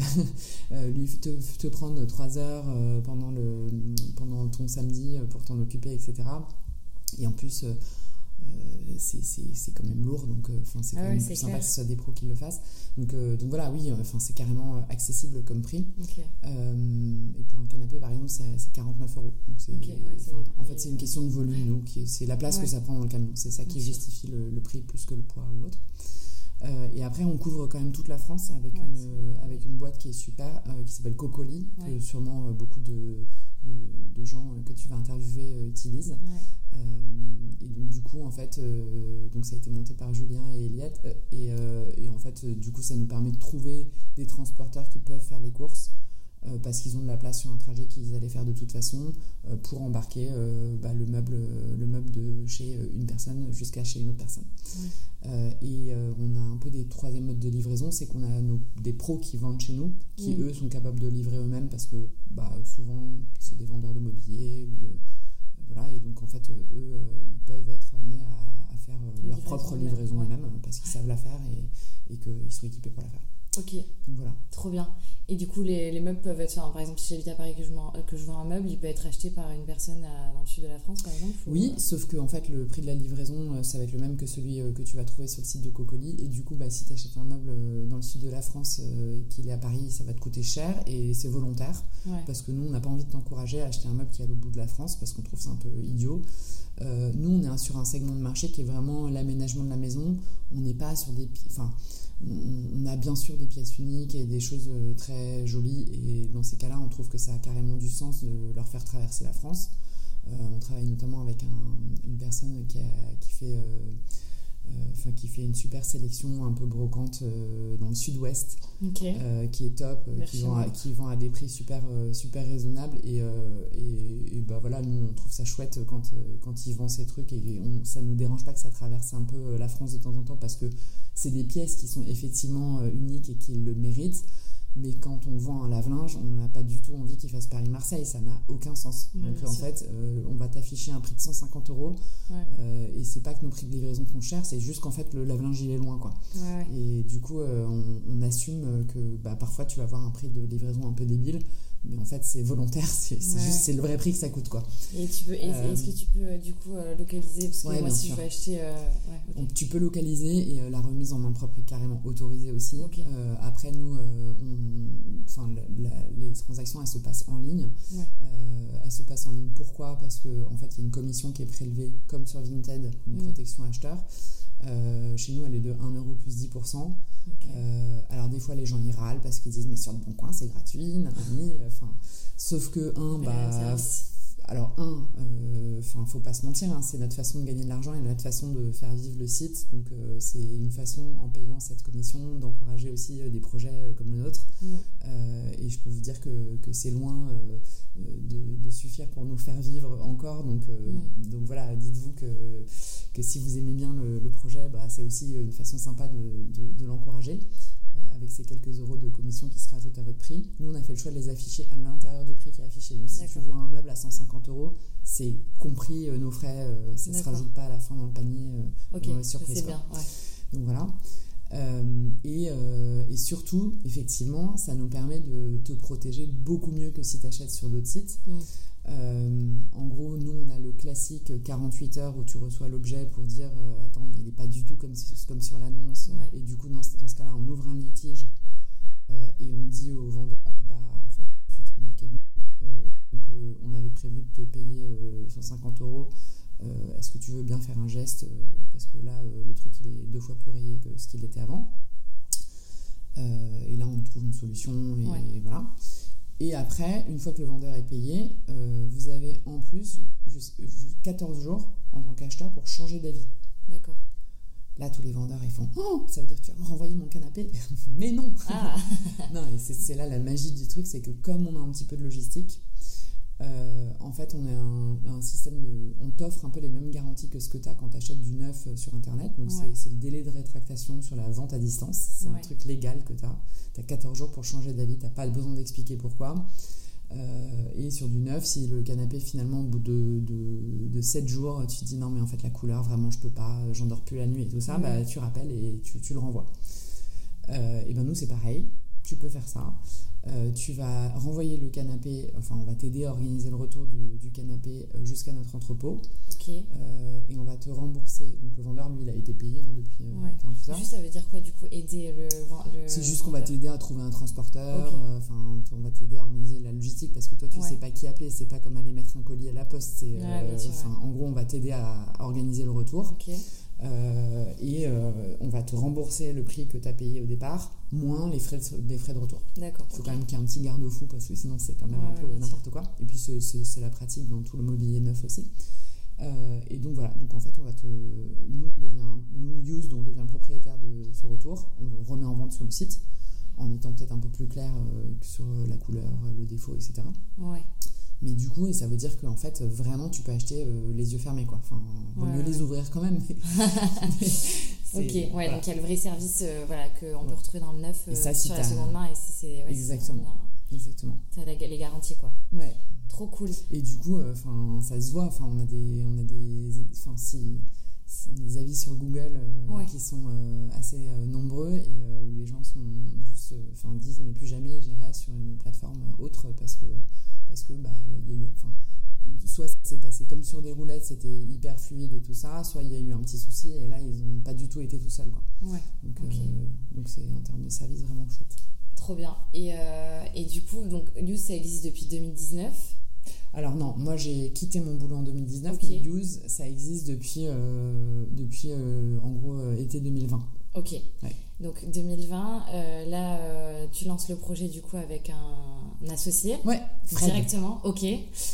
euh, lui te, te, prendre trois heures euh, pendant, le, pendant ton samedi pour t'en occuper, etc. Et en plus, c'est quand même lourd, donc c'est quand même plus sympa que ce soit des pros qui le fassent. Donc, donc voilà, oui, enfin c'est carrément accessible comme prix. et pour un canapé, par exemple, c'est 49 euros. en fait, c'est une question de volume, c'est la place que ça prend dans le camion. C'est ça qui justifie le, le, prix plus que le poids ou autre. et après, on couvre quand même toute la France avec, une, avec une boîte qui est super, qui s'appelle Cocoli, que sûrement beaucoup de, de, gens que tu vas interviewer utilisent. et donc, du coup, en fait, donc ça a été monté par Julien et Eliette. Et, et, en fait, du coup, ça nous permet de trouver des transporteurs qui peuvent faire les courses euh, parce qu'ils ont de la place sur un trajet qu'ils allaient faire de toute façon euh, pour embarquer euh, bah, le, meuble, le meuble de chez une personne jusqu'à chez une autre personne. et on a un peu des troisième modes de livraison, c'est qu'on a des pros qui vendent chez nous, qui eux sont capables de livrer eux-mêmes parce que bah, souvent c'est des vendeurs de mobilier ou de voilà et donc en fait eux ils peuvent être amenés à, faire leur propre livraison eux-mêmes parce qu'ils savent la faire et, et qu'ils sont équipés pour la faire. Ok. voilà. Trop bien. Et du coup, les, les meubles peuvent être, par exemple, si j'habite à Paris que je, vends, que je vends un meuble, il peut être acheté par une personne dans le sud de la France, par exemple Oui, sauf que en fait, le prix de la livraison, euh, ça va être le même que celui euh, que tu vas trouver sur le site de Cocoli. Et du coup, bah, si tu achètes un meuble euh, dans le sud de la France et qu'il est à Paris, ça va te coûter cher et c'est volontaire. Parce que nous, on n'a pas envie de t'encourager à acheter un meuble qui est à l'autre bout de la France parce qu'on trouve ça un peu idiot. nous, on est sur un segment de marché qui est vraiment l'aménagement de la maison. On n'est pas sur des. Enfin, on a bien sûr des pièces uniques et des choses euh, très jolies et dans ces cas-là on trouve que ça a carrément du sens de leur faire traverser la France. Euh, on travaille notamment avec une personne qui, fait, euh, qui fait une super sélection un peu brocante dans le sud-ouest qui est top, qui vend, à, qui vend, à, des prix super, super raisonnables. Et, et, bah voilà, nous on trouve ça chouette quand, quand il vend ces trucs et on, ça nous dérange pas que ça traverse un peu la France de temps en temps parce que c'est des pièces qui sont effectivement euh, uniques et qui le méritent. Mais quand on vend un lave-linge, on n'a pas du tout envie qu'il fasse Paris-Marseille. Ça n'a aucun sens. Donc en fait, euh, on va t'afficher un prix de 150 euros. Euh, et c'est pas que nos prix de livraison sont chers, c'est juste qu'en fait, le lave-linge, il est loin. Quoi. Et du coup, euh, on, assume que bah, parfois, tu vas avoir un prix de livraison un peu débile mais en fait c'est volontaire *laughs* c'est juste c'est le vrai prix que ça coûte quoi. Et tu peux est-ce que tu peux du coup localiser? Parce que moi si je veux acheter tu peux localiser et la remise en main propre est carrément autorisée aussi. Après nous enfin les transactions elles se passent en ligne. Elles se passent en ligne. Pourquoi? Parce que en fait il y a une commission qui est prélevée comme sur Vinted une mm. protection acheteur chez nous elle est de 1 euro plus 10% euh, alors des fois les gens y râlent parce qu'ils disent mais sur le bon coin c'est gratuit, enfin, sauf que un, bah, alors un, euh, enfin faut pas se mentir, hein, c'est notre façon de gagner de l'argent et notre façon de faire vivre le site, donc euh, c'est une façon en payant cette commission d'encourager aussi des projets comme le nôtre. Et je peux vous dire que, que c'est loin de, suffire pour nous faire vivre encore, donc donc voilà, dites-vous que que si vous aimez bien le, projet, bah, c'est aussi une façon sympa de, de, l'encourager euh, avec ces quelques euros de commission qui se rajoutent à votre prix. Nous, on a fait le choix de les afficher à l'intérieur du prix qui est affiché. Donc, si tu vois un meuble à 150 euros, c'est compris euh, nos frais, euh, ça ne se rajoute pas à la fin dans le panier. ok, c'est bien. Donc voilà. et, et, surtout, effectivement, ça nous permet de te protéger beaucoup mieux que si tu achètes sur d'autres sites. Mm. Euh, en gros, nous, on a le classique 48 heures où tu reçois l'objet pour dire euh, Attends, mais il n'est pas du tout comme, comme sur l'annonce. Et du coup, dans, dans ce cas-là, on ouvre un litige euh, et on dit au vendeur Bah, en fait, tu t'es moqué de nous. donc, on avait prévu de te payer 150 euros. Est-ce que tu veux bien faire un geste Parce que là, le truc, il est deux fois plus rayé que ce qu'il était avant? et là, on trouve une solution et voilà. Et après, une fois que le vendeur est payé, euh, vous avez en plus 14 jours en tant qu'acheteur pour changer d'avis. D'accord. Là, tous les vendeurs, ils font Oh, ça veut dire que tu vas me renvoyer mon canapé *laughs* Mais non ah. *laughs* Non, et c'est là la magie du truc, c'est que comme on a un petit peu de logistique, euh, en fait, on a un, système de. On t'offre un peu les mêmes garanties que ce que tu as quand tu achètes du neuf euh, sur Internet. Donc, c'est le délai de rétractation sur la vente à distance. C'est un truc légal que tu as. Tu as 14 jours pour changer d'avis. Tu n'as pas besoin d'expliquer pourquoi. Euh, et sur du neuf, si le canapé, finalement, au bout de, de, 7 jours, tu te dis non, mais en fait, la couleur, vraiment, je peux pas, j'endors plus la nuit et tout ça, bah, tu rappelles et tu, tu le renvoies. et ben nous, c'est pareil. Tu peux faire ça. Euh, tu vas renvoyer le canapé, enfin on va t'aider à organiser le retour du, canapé euh, jusqu'à notre entrepôt. Euh, et on va te rembourser. Donc le vendeur, lui, il a été payé hein, depuis ouais. 48 heures. Juste, ça veut dire quoi du coup Aider le, C'est juste qu'on va t'aider à trouver un transporteur. Enfin, on va t'aider à organiser la logistique parce que toi, tu ne sais pas qui appeler. C'est pas comme aller mettre un colis à la poste. en gros, on va t'aider à, organiser le retour. Euh, et euh, on va te rembourser le prix que tu as payé au départ, moins les frais de, frais de retour. D'accord. Il faut quand même qu'il y ait un petit garde-fou parce que sinon c'est quand même un peu n'importe quoi. Et puis c'est la pratique dans tout le mobilier neuf aussi. Euh, et donc voilà, donc en fait on va te, nous on devient, nous Used, on devient propriétaire de ce retour, on remet en vente sur le site en étant peut-être un peu plus clair sur la couleur, le défaut, etc. Ouais. Mais du coup, ça veut dire qu'en fait, vraiment, tu peux acheter euh, les yeux fermés, quoi. Enfin, vaut mieux les ouvrir quand même. *laughs* *laughs* ok, ouais, donc il y a le vrai service euh, voilà, qu'on peut retrouver dans le neuf euh, sur la seconde main. Et c'est, Exactement. Exactement. Tu as les garanties, quoi. Ouais. Trop cool. Et du coup, enfin ça se voit. Enfin, on a des, on a des, enfin si, des avis sur Google qui sont assez nombreux et où les gens sont juste, enfin disent mais plus jamais j'irai sur une plateforme autre parce que parce que bah, il y a eu, enfin, soit c'est passé comme sur des roulettes, c'était hyper fluide et tout ça, soit il y a eu un petit souci et là ils n'ont pas du tout été tout seuls. Quoi. Ouais. Donc euh, donc c'est en termes de service vraiment chouette. Trop bien. Et, euh, et du coup, donc Use ça existe depuis 2019 alors non, moi j'ai quitté mon boulot en 2019, mais Use ça existe depuis, euh, depuis en gros été 2020. Ok. Donc 2020, là tu lances le projet du coup avec un associé Ouais, Directement, ok.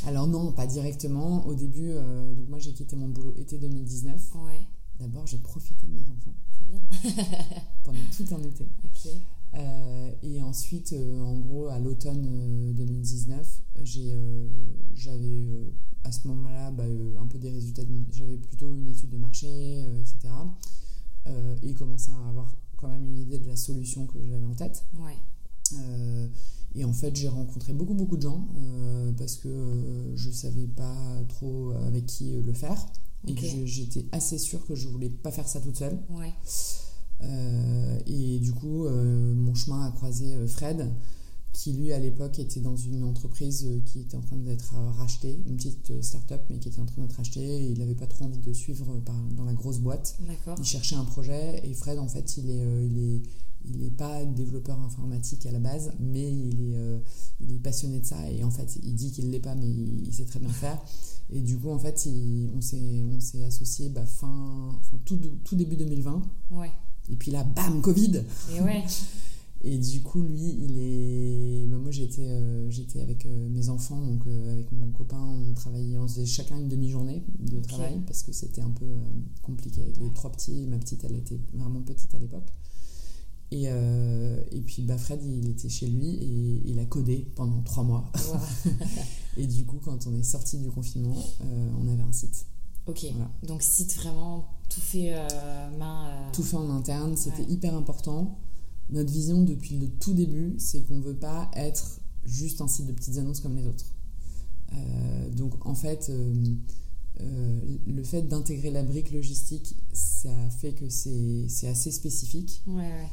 Alors non, pas directement. Au début, euh, donc moi j'ai quitté mon boulot été 2019. Ouais. D'abord, j'ai profité de mes enfants. C'est bien. *laughs* pendant tout un été. Ok. Euh, et ensuite, euh, en gros, à l'automne 2019, j'ai, j'avais à ce moment-là bah, un peu des résultats. De J'avais plutôt une étude de marché, etc. et commençais à avoir quand même une idée de la solution que j'avais en tête. Ouais. et en fait, j'ai rencontré beaucoup, beaucoup de gens parce que je ne savais pas trop avec qui le faire. Et que j'étais assez sûre que je voulais pas faire ça toute seule. Ouais. Et du coup, mon chemin a croisé Fred, qui lui à l'époque était dans une entreprise euh, qui était en train d'être euh, rachetée, une petite euh, start-up mais qui était en train d'être rachetée et il n'avait pas trop envie de suivre dans la grosse boîte. Il cherchait un projet et Fred en fait il est, il est, il n'est pas développeur informatique à la base mais il est, il est passionné de ça et en fait il dit qu'il ne l'est pas mais il, sait très bien faire. Et du coup en fait il, on s'est associé bah, fin, fin tout, tout début 2020. Ouais. Et puis là, bam, Covid Et ouais *laughs* Et du coup, lui, il est. Ben, moi, j'étais euh, j'étais avec euh, mes enfants, donc euh, avec mon copain, on travaillait, on faisait chacun une demi-journée de travail parce que c'était un peu compliqué avec les trois petits. Ma petite, elle était vraiment petite à l'époque. Et, et puis, bah, Fred, il était chez lui et il a codé pendant trois mois. *laughs* et du coup, quand on est sorti du confinement, on avait un site. Ok, donc site vraiment tout fait main. Tout fait en interne, c'était hyper important notre vision depuis le tout début, c'est qu'on ne veut pas être juste un site de petites annonces comme les autres. Euh, donc en fait, euh, euh, le fait d'intégrer la brique logistique, ça fait que c'est assez spécifique. Ouais,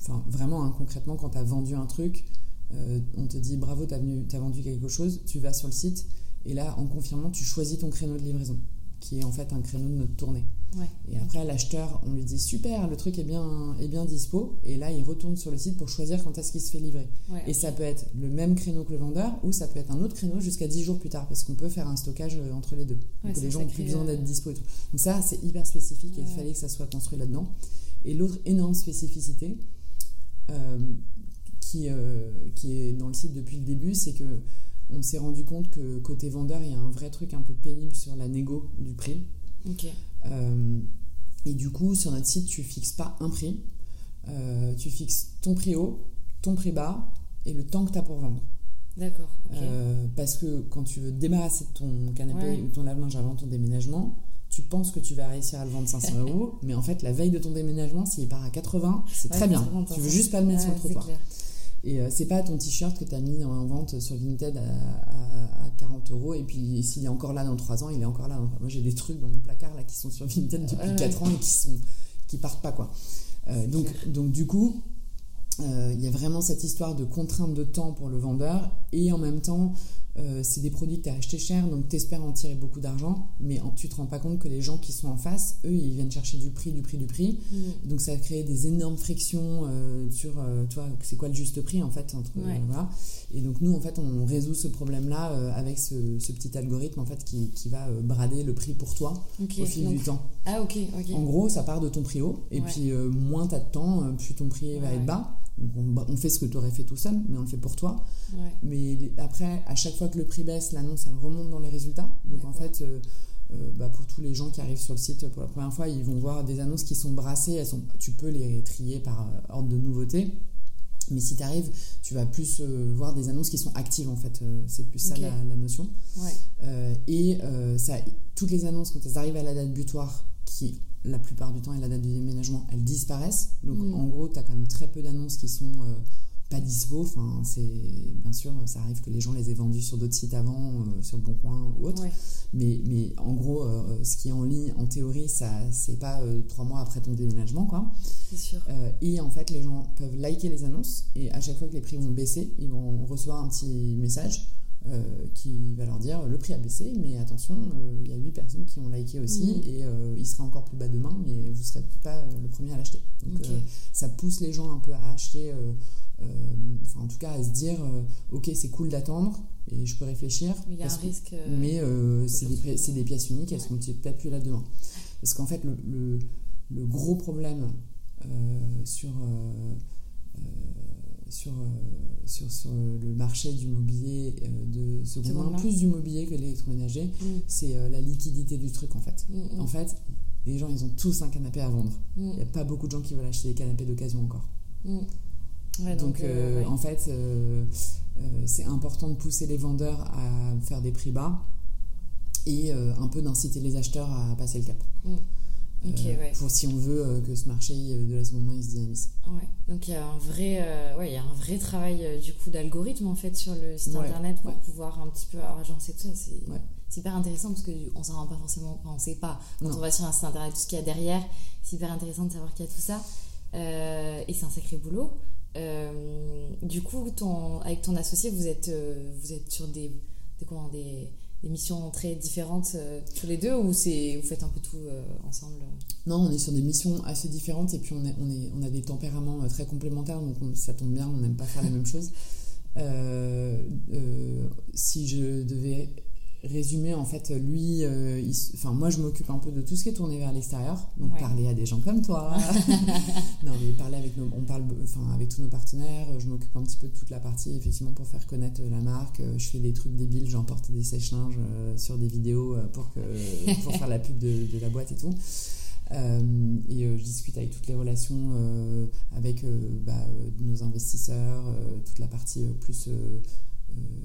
Enfin, vraiment, hein, concrètement, quand tu as vendu un truc, on te dit bravo, tu as, as, vendu quelque chose, tu vas sur le site, et là, en confirmant, tu choisis ton créneau de livraison, qui est en fait un créneau de notre tournée. Et après, l'acheteur, on lui dit super, le truc est bien, est bien dispo. Et là, il retourne sur le site pour choisir quand est-ce qu'il se fait livrer. et ça peut être le même créneau que le vendeur ou ça peut être un autre créneau jusqu'à 10 jours plus tard parce qu'on peut faire un stockage euh, entre les deux. donc les gens ont plus besoin d'être euh, dispo et tout. Donc ça, c'est hyper spécifique et il fallait que ça soit construit là-dedans. Et l'autre énorme spécificité euh, qui, qui est dans le site depuis le début, c'est que on s'est rendu compte que côté vendeur, il y a un vrai truc un peu pénible sur la négo du prix. Euh, et du coup, sur notre site, tu fixes pas un prix. Euh, tu fixes ton prix haut, ton prix bas et le temps que tu as pour vendre. D'accord. Euh, parce que quand tu veux débarrasser ton canapé ou ton lave-linge avant ton déménagement, tu penses que tu vas réussir à le vendre 500 *laughs* euros, mais en fait, la veille de ton déménagement, s'il part à 80, c'est très bien. Tu veux juste pas le mettre sur le trottoir. Et euh, c'est pas ton t-shirt que tu as mis en vente sur Vinted à, 40 euros et puis s'il est encore là dans 3 ans, il est encore là. Moi j'ai des trucs dans mon placard là qui sont sur Vinted depuis 4 ans et qui sont qui partent pas quoi. Euh, donc, donc du coup, euh, il y a vraiment cette histoire de contrainte de temps pour le vendeur et en même temps euh, c'est des produits que tu as achetés cher, donc tu espères en tirer beaucoup d'argent, mais tu te rends pas compte que les gens qui sont en face, eux, ils viennent chercher du prix, du prix, du prix. Mm. Donc ça a créé des énormes frictions euh, sur, euh, toi, c'est quoi le juste prix en fait entre, voilà. Et donc nous, en fait, on résout ce problème-là avec ce, petit algorithme en fait qui, qui va brader le prix pour toi au fil du temps. Ah ok, ok. En gros, ça part de ton prix haut, et puis moins tu as de temps, plus ton prix va être bas. Donc on, fait ce que tu aurais fait tout seul, mais on le fait pour toi. Mais après, à chaque fois que le prix baisse, l'annonce, elle remonte dans les résultats. Donc en fait, euh, euh, bah, pour tous les gens qui arrivent sur le site pour la première fois, ils vont voir des annonces qui sont brassées. Elles sont, tu peux les trier par euh, ordre de nouveauté. Mais si tu arrives, tu vas plus voir des annonces qui sont actives en fait. c'est plus ça la, notion. et ça, toutes les annonces, quand elles arrivent à la date butoir, qui la plupart du temps et la date de déménagement, elles disparaissent. Donc mm. en gros, tu as quand même très peu d'annonces qui sont euh, pas dispo. Enfin, c'est bien sûr, ça arrive que les gens les aient vendues sur d'autres sites avant, euh, sur le Bon Coin ou autre. Mais, mais en gros, euh, ce qui est en ligne, en théorie, ça c'est pas trois mois après ton déménagement, quoi. C'est sûr. et en fait, les gens peuvent liker les annonces et à chaque fois que les prix vont baisser, ils vont recevoir un petit message euh, qui va leur dire le prix a baissé, mais attention, euh, il y a 8 personnes qui ont liké aussi mmh. et euh, il sera encore plus bas demain, mais vous ne serez pas le premier à l'acheter. Donc ça pousse les gens un peu à acheter, enfin en tout cas à se dire ok, c'est cool d'attendre et je peux réfléchir. Mais il y a un risque. mais c'est des, des, pièces uniques, elles seront peut-être plus là demain. Parce qu'en fait, le, le, le, gros problème sur sur, euh, sur, sur, le marché du mobilier euh, de seconde main, plus du mobilier que l'électroménager, mm. c'est euh, la liquidité du truc en fait. Mm, mm. En fait, les gens, ils ont tous un canapé à vendre. Il n'y a pas beaucoup de gens qui veulent acheter des canapés d'occasion encore. donc, en fait, c'est important de pousser les vendeurs à faire des prix bas et un peu d'inciter les acheteurs à passer le cap. Pour si on veut que ce marché de la seconde main il se dynamise. Ouais. Donc il y a un vrai, ouais, il y a un vrai travail du coup d'algorithme en fait sur le site internet pour pouvoir un petit peu agencer tout ça. C'est hyper intéressant parce qu'on s'en rend pas forcément, enfin, on sait pas quand on va sur un site internet tout ce qu'il y a derrière. C'est hyper intéressant de savoir qu'il y a tout ça. Euh, et c'est un sacré boulot. Euh, du coup, ton, avec ton associé, vous êtes, euh, vous êtes sur des, des, comment, des, des missions très différentes tous les deux ou vous faites un peu tout ensemble? Non, on est sur des missions assez différentes et puis on, est, on, est, on a des tempéraments très complémentaires donc ça tombe bien, on n'aime pas faire les mêmes choses. si je devais résumé, en fait, lui, euh, enfin, moi, je m'occupe un peu de tout ce qui est tourné vers l'extérieur. Donc, parler à des gens comme toi. *laughs* non, mais parler avec nos, on parle, enfin, avec tous nos partenaires. Je m'occupe un petit peu de toute la partie, effectivement, pour faire connaître la marque. Je fais des trucs débiles, genre porter des sèche-linges euh, sur des vidéos euh, pour, que, *laughs* pour faire la pub de, la boîte et tout. et je discute avec toutes les relations avec bah, nos investisseurs, toute la partie plus,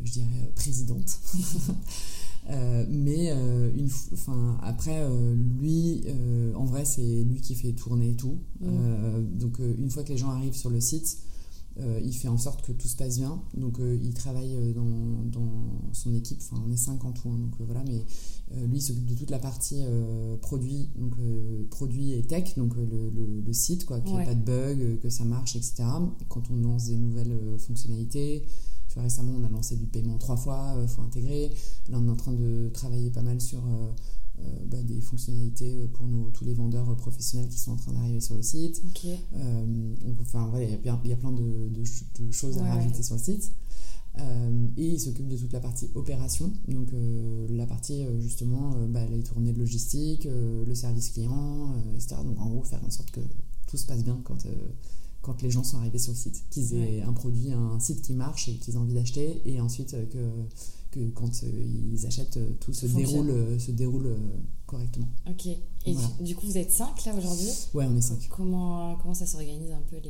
je dirais, présidente. *laughs* Euh, mais euh, une, après, euh, lui, en vrai, c'est lui qui fait tourner tout. Mm. donc, une fois que les gens arrivent sur le site, il fait en sorte que tout se passe bien. Donc, il travaille dans, dans, son équipe. Enfin, on est cinq en tout. Hein, donc, voilà, mais lui s'occupe de toute la partie produit, donc produit et tech, donc le, le, site, quoi, qu'il n'y ait pas de bug, que ça marche, etc. Quand on lance des nouvelles fonctionnalités, récemment, on a lancé du paiement trois fois, il euh, faut intégrer. Là, on est en train de travailler pas mal sur euh, euh, bah, des fonctionnalités pour nos, tous les vendeurs professionnels qui sont en train d'arriver sur le site. enfin, il y, a plein de, choses à rajouter sur le site. et il s'occupe de toute la partie opération, donc la partie justement bah, les tournées de logistique, le service client, etc. Donc en gros, faire en sorte que tout se passe bien quand, quand les gens sont arrivés sur le site, qu'ils aient un produit, un site qui marche et qu'ils aient envie d'acheter, et ensuite euh, que, que quand euh, ils achètent, euh, tout se déroule, se déroule correctement. Ok. Et du, coup, vous êtes 5 là aujourd'hui? Ouais, on est 5. Comment, comment ça s'organise un peu les...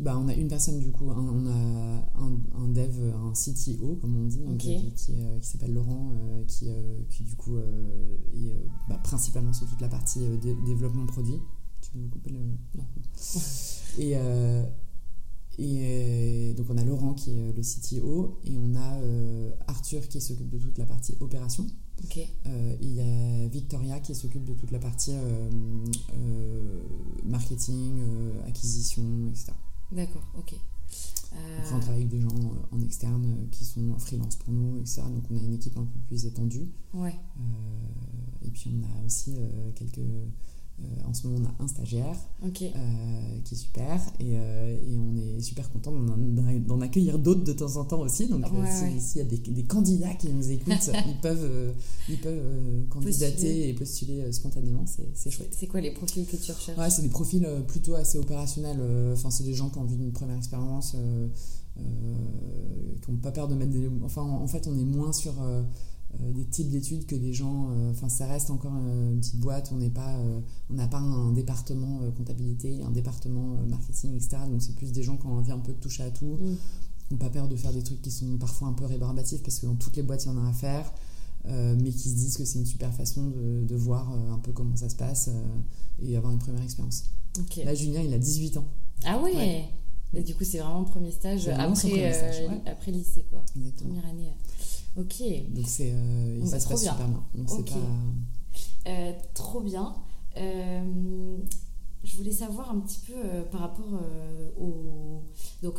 bah, On a une personne du coup, on a un, un, dev, un CTO comme on dit, donc, qui, qui, s'appelle Laurent, qui, qui du coup est bah, principalement sur toute la partie développement produit. Tu veux couper le... Non. *laughs* Et, euh, et euh, donc on a Laurent qui est euh, le CTO et on a Arthur qui s'occupe de toute la partie opération. et il y a Victoria qui s'occupe de toute la partie marketing, acquisition, etc. D'accord, ok. on travaille avec des gens en externe qui sont freelance pour nous, etc. Donc on a une équipe un peu plus étendue. Ouais. et puis on a aussi quelques en ce moment, on a un stagiaire euh, qui est super et, euh, et, on est super content d'en accueillir d'autres de temps en temps aussi. Donc, s'il y a des, des, candidats qui nous écoutent, *laughs* ils peuvent, ils peuvent candidater et postuler spontanément. C'est chouette. C'est quoi les profils que tu recherches? Ouais, C'est des profils plutôt assez opérationnels. Enfin, c'est des gens qui ont envie d'une première expérience. qui n'ont pas peur de mettre des... Enfin, en, fait, on est moins sur euh, des types d'études que des gens. Euh, enfin, ça reste encore euh, une petite boîte. On n'est pas, on n'a pas un département comptabilité, un département marketing, etc. Donc c'est plus des gens qui ont envie un peu de toucher à tout, mm. qui n'ont pas peur de faire des trucs qui sont parfois un peu rébarbatifs parce que dans toutes les boîtes il y en a à faire. mais qui se disent que c'est une super façon de, de voir un peu comment ça se passe et avoir une première expérience. Là, Julien, il a 18 ans. Ah ouais, Et du coup, c'est vraiment le premier stage après, après lycée, quoi. Première année. Ok. Donc c'est, euh, ça se passe super bien. Euh, trop bien. Euh, je voulais savoir un petit peu par rapport au donc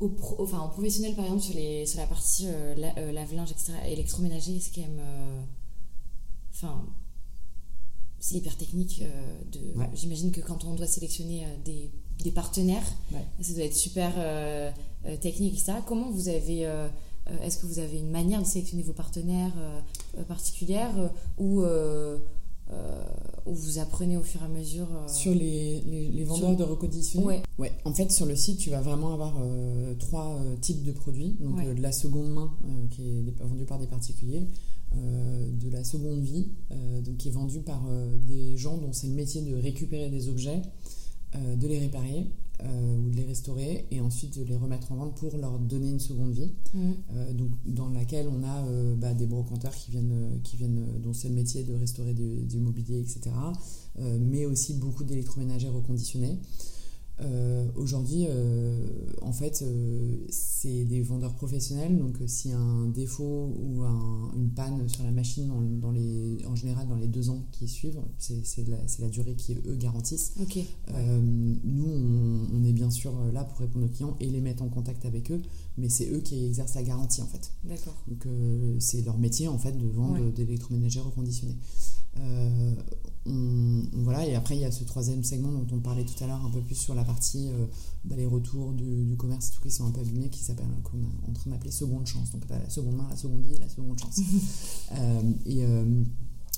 au enfin au professionnel par exemple sur les sur la partie lave-linge etc électroménager c'est quand même enfin c'est hyper technique de j'imagine que quand on doit sélectionner des, des partenaires ça doit être super technique etc comment vous avez euh, est-ce que vous avez une manière de sélectionner vos partenaires euh, euh, particulière ou où vous apprenez au fur et à mesure Sur les, les, vendeurs de reconditionné ouais. ouais. En fait, sur le site, tu vas vraiment avoir trois types de produits. Donc, de la seconde main, qui est vendue par des particuliers. de la seconde vie, donc qui est vendue par des gens dont c'est le métier de récupérer des objets, de les réparer ou de les restaurer et ensuite de les remettre en vente pour leur donner une seconde vie. Mm. donc, dans laquelle on a bah, des brocanteurs qui viennent, qui viennent dont c'est le métier de restaurer du, du mobilier, etc. mais aussi beaucoup d'électroménagères reconditionnés. Euh, aujourd'hui, euh, en fait, euh, c'est des vendeurs professionnels. Donc, s'il y a un défaut ou une panne sur la machine, dans, les, en général, dans les deux ans qui suivent, c'est la, la, durée qui eux garantissent. nous, on, est bien sûr là pour répondre aux clients et les mettre en contact avec eux, mais c'est eux qui exercent la garantie en fait. D'accord. Donc, c'est leur métier en fait de vendre d'électroménager voilà, et après, il y a ce troisième segment dont on parlait tout à l'heure, un peu plus sur la partie euh, les retours du, commerce tout qui sont un peu abîmés, qui s'appelle, qu'on est en train d'appeler seconde chance. Donc, la seconde main, la seconde vie, la seconde chance. *laughs* Euh, et, euh,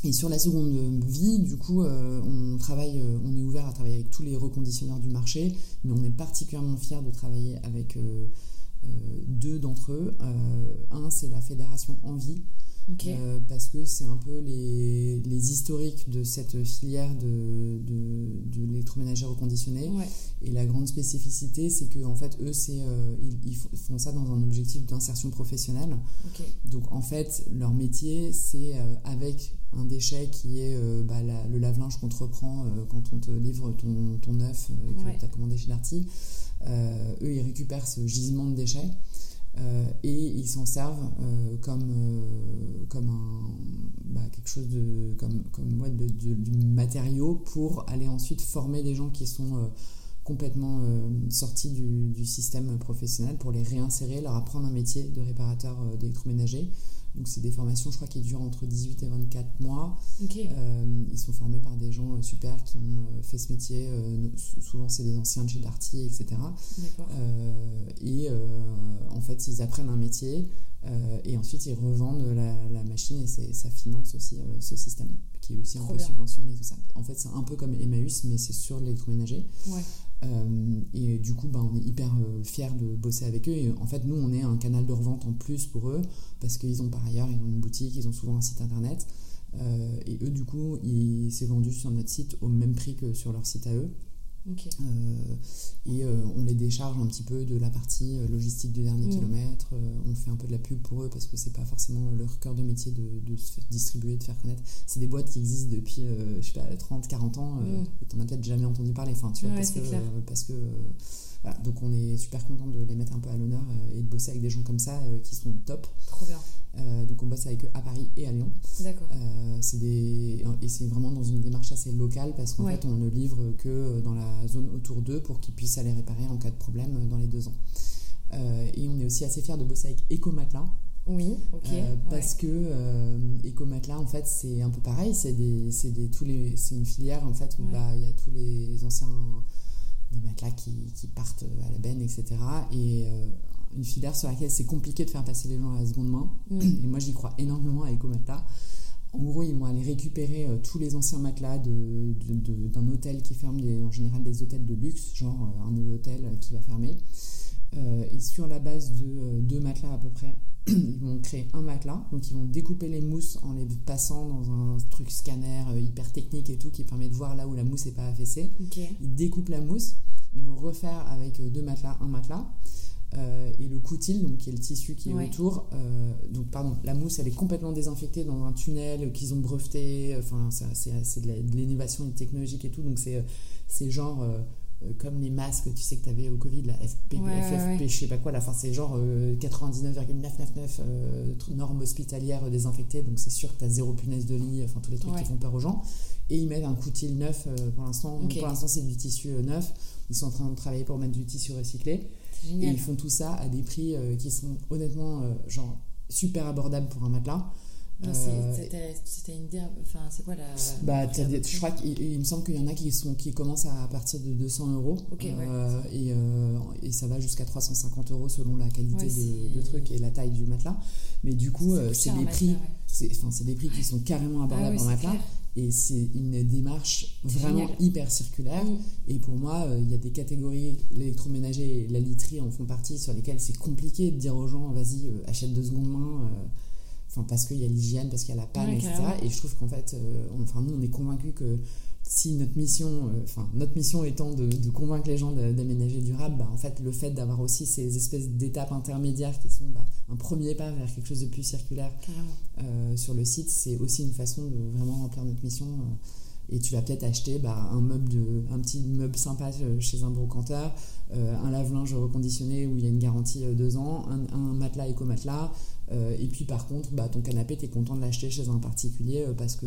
et, sur la seconde vie, du coup, on travaille, on est ouvert à travailler avec tous les reconditionneurs du marché, mais on est particulièrement fier de travailler avec deux d'entre eux. un, c'est la fédération Envie. Euh, parce que c'est un peu les, les, historiques de cette filière de, de, de l'électroménager reconditionné. Et la grande spécificité, c'est qu'en en fait, eux, c'est, euh, ils, font ça dans un objectif d'insertion professionnelle. Donc en fait, leur métier, c'est euh, avec un déchet qui est bah, le lave-linge qu'on te reprend quand on te livre ton, ton œuf que tu as commandé chez Darty. eux, ils récupèrent ce gisement de déchets. Euh, et ils s'en servent euh, comme, euh, comme un, bah, quelque chose de, comme, comme ouais, de, de, matériau pour aller ensuite former des gens qui sont complètement sortis du, du, système professionnel pour les réinsérer, leur apprendre un métier de réparateur d'électroménager donc c'est des formations, je crois, qui durent entre 18 et 24 mois. Euh, ils sont formés par des gens euh, super qui ont euh, fait ce métier. souvent c'est des anciens de chez Darty, etc. et en fait, ils apprennent un métier et ensuite ils revendent la, machine et ça finance aussi ce système qui est aussi un peu subventionné, tout ça. En fait, c'est un peu comme Emmaüs, mais c'est sur l'électroménager. Ouais. Euh, et du coup, bah, on est hyper euh, fiers de bosser avec eux. En fait, nous, on est un canal de revente en plus pour eux, parce qu'ils ont par ailleurs, une boutique, ils ont souvent un site internet. Euh, et eux, du coup, il s'est vendu sur notre site au même prix que sur leur site à eux. Euh, et euh, on les décharge un petit peu de la partie euh, logistique du dernier mm. kilomètre. on fait un peu de la pub pour eux parce que c'est pas forcément leur cœur de métier de, se distribuer, de faire connaître. C'est des boîtes qui existent depuis, je sais pas, 30, 40 ans mm. et t'en as peut-être jamais entendu parler. Enfin, tu vois, parce, que, parce, que, voilà, donc on est super content de les mettre un peu à l'honneur et de bosser avec des gens comme ça qui sont top. Trop bien. Euh, donc on bosse avec eux à Paris et à Lyon. D'accord. Euh, des... Et c'est vraiment dans une démarche assez locale parce qu'en fait on ne livre que dans la zone autour d'eux pour qu'ils puissent aller réparer en cas de problème dans les deux ans. Euh, et on est aussi assez fiers de bosser avec Ecomatelas. Oui, ok. parce que Ecomatelas, en fait, c'est un peu pareil. C'est des, des, tous les, une filière en fait où bah, il y a tous les anciens des matelas qui, qui, partent à la benne, etc. Et une filière sur laquelle c'est compliqué de faire passer les gens à la seconde main. Mm. *clears throat* Et moi, j'y crois énormément avec Ecomatelas. En gros, ils vont aller récupérer euh, tous les anciens matelas d'un de, de, hôtel qui ferme, en général des hôtels de luxe, genre euh, un nouveau hôtel qui va fermer. Euh, et sur la base de deux matelas à peu près, ils vont créer un matelas. Donc, ils vont découper les mousses en les passant dans un truc scanner hyper technique et tout qui permet de voir là où la mousse n'est pas affaissée. Ils découpent la mousse. Ils vont refaire avec deux matelas un matelas. Euh, et le coutil, donc qui est le tissu qui est autour, euh, donc pardon, la mousse elle est complètement désinfectée dans un tunnel qu'ils ont breveté, enfin c'est de l'innovation technologique et tout, donc c'est c'est genre euh, comme les masques, tu sais que tu avais au Covid, la FP, FFP, je sais pas quoi, la fin c'est genre 99,999 normes hospitalières désinfectées, donc c'est sûr que tu as zéro punaise de lit, enfin tous les trucs qui font peur aux gens. Et ils mettent un coutil neuf pour l'instant, pour l'instant c'est du tissu neuf, ils sont en train de travailler pour mettre du tissu recyclé. Et ils font tout ça à des prix euh, qui sont honnêtement euh, genre super abordables pour un matelas. Euh, c'était une idée, enfin c'est quoi la. Bah, je crois qu'il me semble qu'il y en a qui, sont, qui commencent à partir de 200 euros. et, et, ça va jusqu'à 350 euros selon la qualité de, de, truc et la taille du matelas. Mais du coup, c'est des prix. C'est des prix qui sont carrément abordables pour un matelas. Et c'est une démarche vraiment hyper circulaire. Et pour moi, euh, il y a des catégories, l'électroménager et la literie en font partie, sur lesquelles c'est compliqué de dire aux gens, vas-y, euh, achète de seconde main. Euh, enfin, parce qu'il y a l'hygiène, parce qu'il y a la panne, etc. Et je trouve qu'en fait, enfin, nous, on est convaincus que si notre mission, enfin notre mission étant de, convaincre les gens d'aménager durable, bah, en fait le fait d'avoir aussi ces espèces d'étapes intermédiaires qui sont bah, un premier pas vers quelque chose de plus circulaire sur le site, c'est aussi une façon de vraiment remplir notre mission et tu vas peut-être acheter bah, un meuble de, un petit meuble sympa chez un brocanteur, euh, un lave-linge reconditionné où il y a une garantie euh, deux ans, un, matelas éco-matelas, euh, et puis par contre, bah, ton canapé, tu es content de l'acheter chez un particulier parce que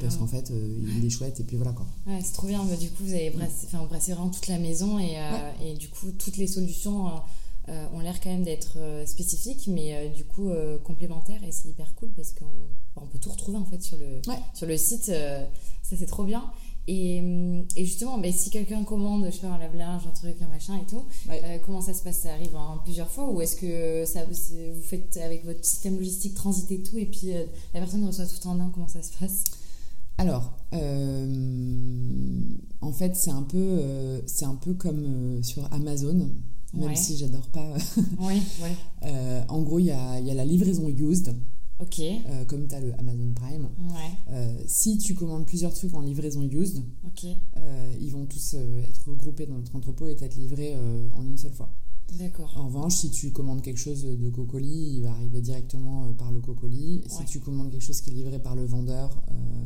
parce qu'en fait, il est chouette et puis voilà quoi. Ouais, c'est trop bien. Bah, du coup, vous avez brassé, brassez vraiment toute la maison et, et du coup, toutes les solutions ont l'air quand même d'être spécifiques, mais du coup complémentaires et c'est hyper cool parce qu'on on peut tout retrouver en fait sur le, sur le site. ça, c'est trop bien. Et, hum, et, justement, mais si quelqu'un commande, je sais pas, un lave-linge, un truc, un machin et tout, euh, comment ça se passe? Ça arrive en plusieurs fois ou est-ce que ça, vous faites avec votre système logistique transiter tout et puis euh, la personne reçoit tout en un? Comment ça se passe? Alors, euh, en fait, c'est un peu, c'est un peu comme sur Amazon, même si j'adore pas. *laughs* oui, en gros, il y a, y a la livraison used. Ok. Euh, comme tu as le Amazon Prime. Euh, si tu commandes plusieurs trucs en livraison used, euh, ils vont tous être regroupés dans notre entrepôt et être livrés en une seule fois. D'accord. En revanche, si tu commandes quelque chose de Cocoli, il va arriver directement par le Cocoli. Si tu commandes quelque chose qui est livré par le vendeur, euh,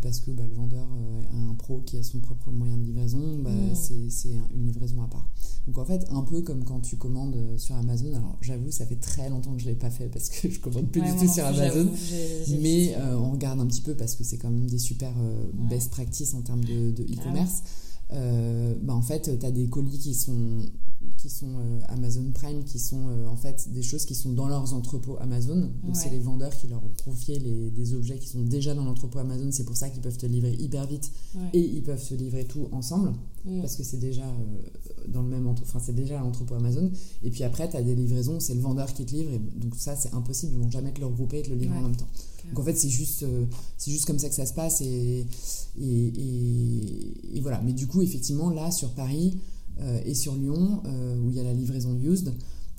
parce que bah, le vendeur euh, a un pro qui a son propre moyen de livraison, bah, mm. c'est une livraison à part. Donc en fait, un peu comme quand tu commandes euh, sur Amazon, alors j'avoue, ça fait très longtemps que je ne l'ai pas fait parce que *laughs* je commande plus du tout sur Amazon, mais on regarde un petit peu parce que c'est quand même des super best practices en termes de e-commerce. Bah, en fait, tu as des colis qui sont qui sont euh, Amazon Prime, qui sont euh, en fait des choses qui sont dans leurs entrepôts Amazon. Donc c'est les vendeurs qui leur ont confié les, des objets qui sont déjà dans l'entrepôt Amazon. C'est pour ça qu'ils peuvent te livrer hyper vite et ils peuvent te livrer tout ensemble parce que c'est déjà euh, dans le même enfin c'est déjà l'entrepôt Amazon. Et puis après tu as des livraisons, c'est le vendeur qui te livre. Et donc ça c'est impossible, ils vont jamais te le regrouper et te le livrer en même temps. Donc en fait c'est juste c'est juste comme ça que ça se passe et et, et, et voilà. Mais du coup effectivement là sur Paris euh, et sur Lyon, euh, où il y a la livraison used,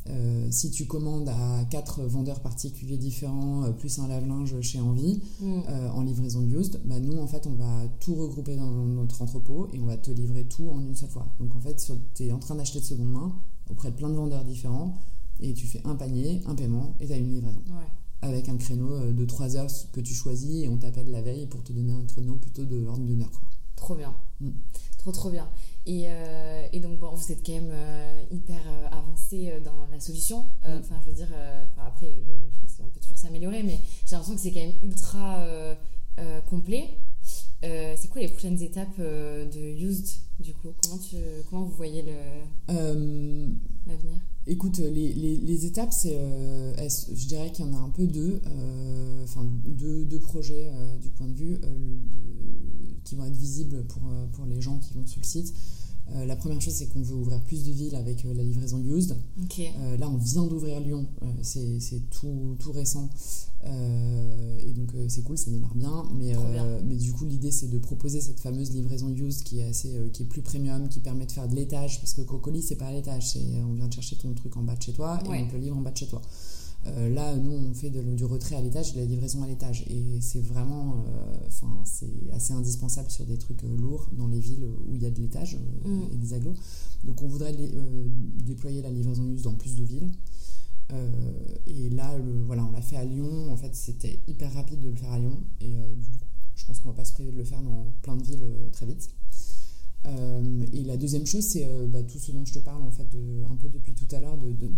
euh, si tu commandes à quatre vendeurs particuliers différents, plus un lave-linge chez Envie, mm. en livraison used, bah nous, en fait, on va tout regrouper dans notre entrepôt et on va te livrer tout en une seule fois. Donc, en fait, tu es en train d'acheter de seconde main auprès de plein de vendeurs différents et tu fais un panier, un paiement et tu as une livraison. Avec un créneau de 3 heures que tu choisis et on t'appelle la veille pour te donner un créneau plutôt de l'ordre d'une heure. Trop bien. Mm. Trop, trop bien. Et, euh, et, donc, bon, vous êtes quand même euh, hyper euh, avancé dans la solution. Mm. Enfin, je veux dire, après, je, pense qu'on peut toujours s'améliorer, mais j'ai l'impression que c'est quand même ultra complet. c'est quoi les prochaines étapes de Used, du coup? Comment, tu, comment vous voyez l'avenir? Écoute, les, les, étapes, c'est, je dirais qu'il y en a un peu deux, enfin deux, deux, projets du point de vue qui vont être visibles pour, pour les gens qui vont sur le site. Euh, la première chose, c'est qu'on veut ouvrir plus de villes avec euh, la livraison used. Euh, là, on vient d'ouvrir Lyon, c'est tout, tout, récent. et donc, c'est cool, ça démarre bien. Mais, mais du coup, l'idée, c'est de proposer cette fameuse livraison used qui est, assez, qui est plus premium, qui permet de faire de l'étage. Parce que Cocoli, c'est pas à l'étage. On vient de chercher ton truc en bas de chez toi et on te le livre en bas de chez toi. Euh, là, nous, on fait du retrait à l'étage, de la livraison à l'étage. Et c'est vraiment, euh, c'est assez indispensable sur des trucs euh, lourds dans les villes où il y a de l'étage mm. et des agglos. Donc, on voudrait déployer la livraison use dans plus de villes. et là, le, voilà, on l'a fait à Lyon. En fait, c'était hyper rapide de le faire à Lyon. Et du coup, je pense qu'on va pas se priver de le faire dans plein de villes très vite. Et la deuxième chose, c'est bah, tout ce dont je te parle en fait un peu depuis tout à l'heure de,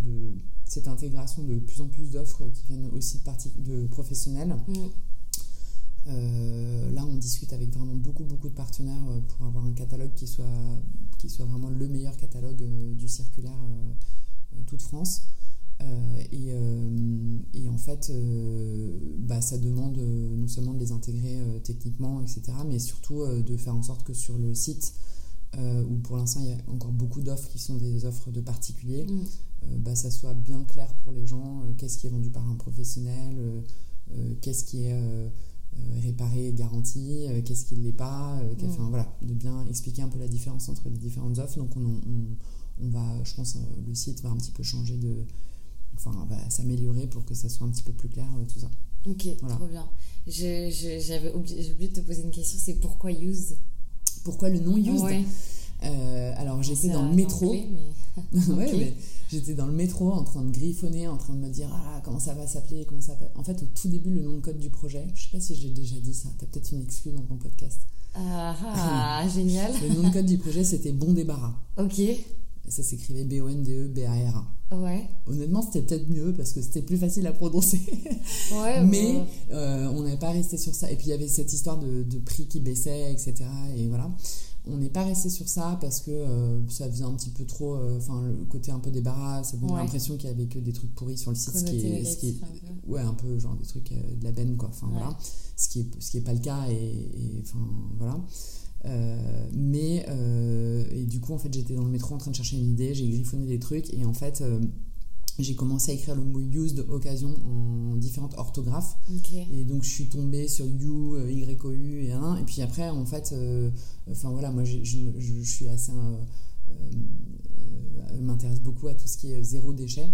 cette intégration de plus en plus d'offres qui viennent aussi de, de professionnels. Mm. Euh, là, on discute avec vraiment beaucoup, beaucoup de partenaires euh, pour avoir un catalogue qui soit, qui soit vraiment le meilleur catalogue euh, du circulaire toute France. Et, et, en fait, bah, ça demande non seulement de les intégrer techniquement, etc., mais surtout de faire en sorte que sur le site, où pour l'instant il y a encore beaucoup d'offres qui sont des offres de particuliers, mm. Euh, bah, ça soit bien clair pour les gens, euh, qu'est-ce qui est vendu par un professionnel, euh, qu'est-ce qui est réparé et garanti, qu'est-ce qui ne l'est pas, mm. enfin voilà, de bien expliquer un peu la différence entre les différentes offres. Donc on, on, va, je pense, le site va un petit peu changer de, enfin va s'améliorer pour que ça soit un petit peu plus clair tout ça. Ok, trop bien. J'avais oublié, oublié, de te poser une question, c'est pourquoi Use? Pourquoi le nom Use euh, Alors j'étais dans le métro. *laughs* *laughs* ouais, mais j'étais dans le métro en train de griffonner, en train de me dire ah comment ça va s'appeler, comment ça En fait, au tout début, le nom de code du projet, je sais pas si j'ai déjà dit ça. T'as peut-être une excuse dans ton podcast. Ah, ah *laughs* génial. Le nom de code du projet, c'était Bon Débarras. Ok. Et ça s'écrivait B-O-N-D-E-B-A-R-A. Ouais. Honnêtement, c'était peut-être mieux parce que c'était plus facile à prononcer. *laughs* Ouais, Mais euh, on n'avait pas resté sur ça. Et puis il y avait cette histoire de, de prix qui baissait, etc. Et voilà on n'est pas resté sur ça parce que euh, ça faisait un petit peu trop, euh, enfin le côté un peu débarras, ça donne l'impression qu'il y avait que des trucs pourris sur le site, ce qui est, ce qui est un ouais un peu genre des trucs de la benne quoi, enfin voilà, ce qui est ce qui est pas le cas et enfin voilà. Mais et du coup en fait j'étais dans le métro en train de chercher une idée, j'ai griffonné des trucs et en fait j'ai commencé à écrire le mot use d'occasion en différentes orthographes. Et donc je suis tombée sur you, euh, y o u et un. Et puis après, en fait, euh, enfin voilà, moi je, je, suis assez. Euh, m'intéresse beaucoup à tout ce qui est zéro déchet.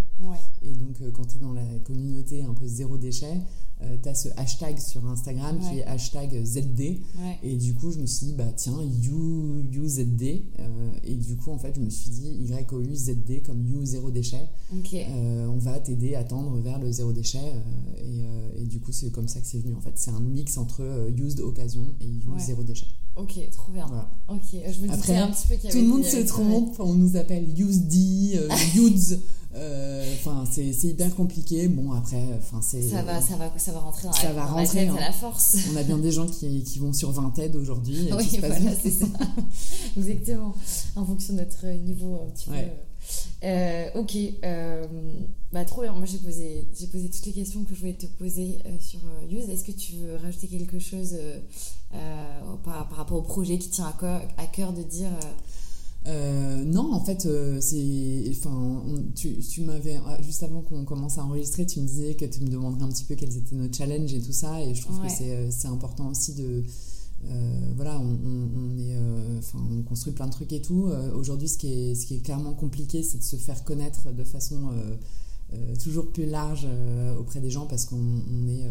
Et donc quand tu es dans la communauté un peu zéro déchet, euh, tu as ce hashtag sur Instagram qui est hashtag ZD. Et du coup, je me suis dit, bah tiens, you, you ZD. Euh, et du coup, en fait, je me suis dit YOU ZD comme You zéro déchet. Euh, on va t'aider à tendre vers le zéro déchet. Et, et, du coup, c'est comme ça que c'est venu. En fait, c'est un mix entre used occasion et You zéro déchet. Ok, trop bien. Ok, je me Après, un petit peu Tout le monde se trompe. On nous appelle USD, USD. *laughs* Euh, enfin, c'est hyper compliqué. Bon, après, enfin, c'est. Ça va, ça va, ça va rentrer dans ça la, va rentrer, à la force. *laughs* On a bien des gens qui, qui vont sur 20 TED aujourd'hui. *laughs* Oui, voilà, c'est ça. *laughs* Exactement. En fonction de notre niveau un petit peu. Euh, ok, euh, bah, trop bien. Moi, j'ai posé, j'ai posé toutes les questions que je voulais te poser sur Use. Est-ce que tu veux rajouter quelque chose par, par, rapport au projet qui tient à cœur de dire euh, non, en fait, euh, c'est, enfin, tu, tu m'avais ah, juste avant qu'on commence à enregistrer, tu me disais que tu me demanderais un petit peu quels étaient nos challenges et tout ça, et je trouve que c'est, euh, c'est important aussi de, voilà, on, on, est, enfin, on construit plein de trucs et tout. Aujourd'hui, ce qui est, ce qui est clairement compliqué, c'est de se faire connaître de façon toujours plus large auprès des gens parce qu'on on est,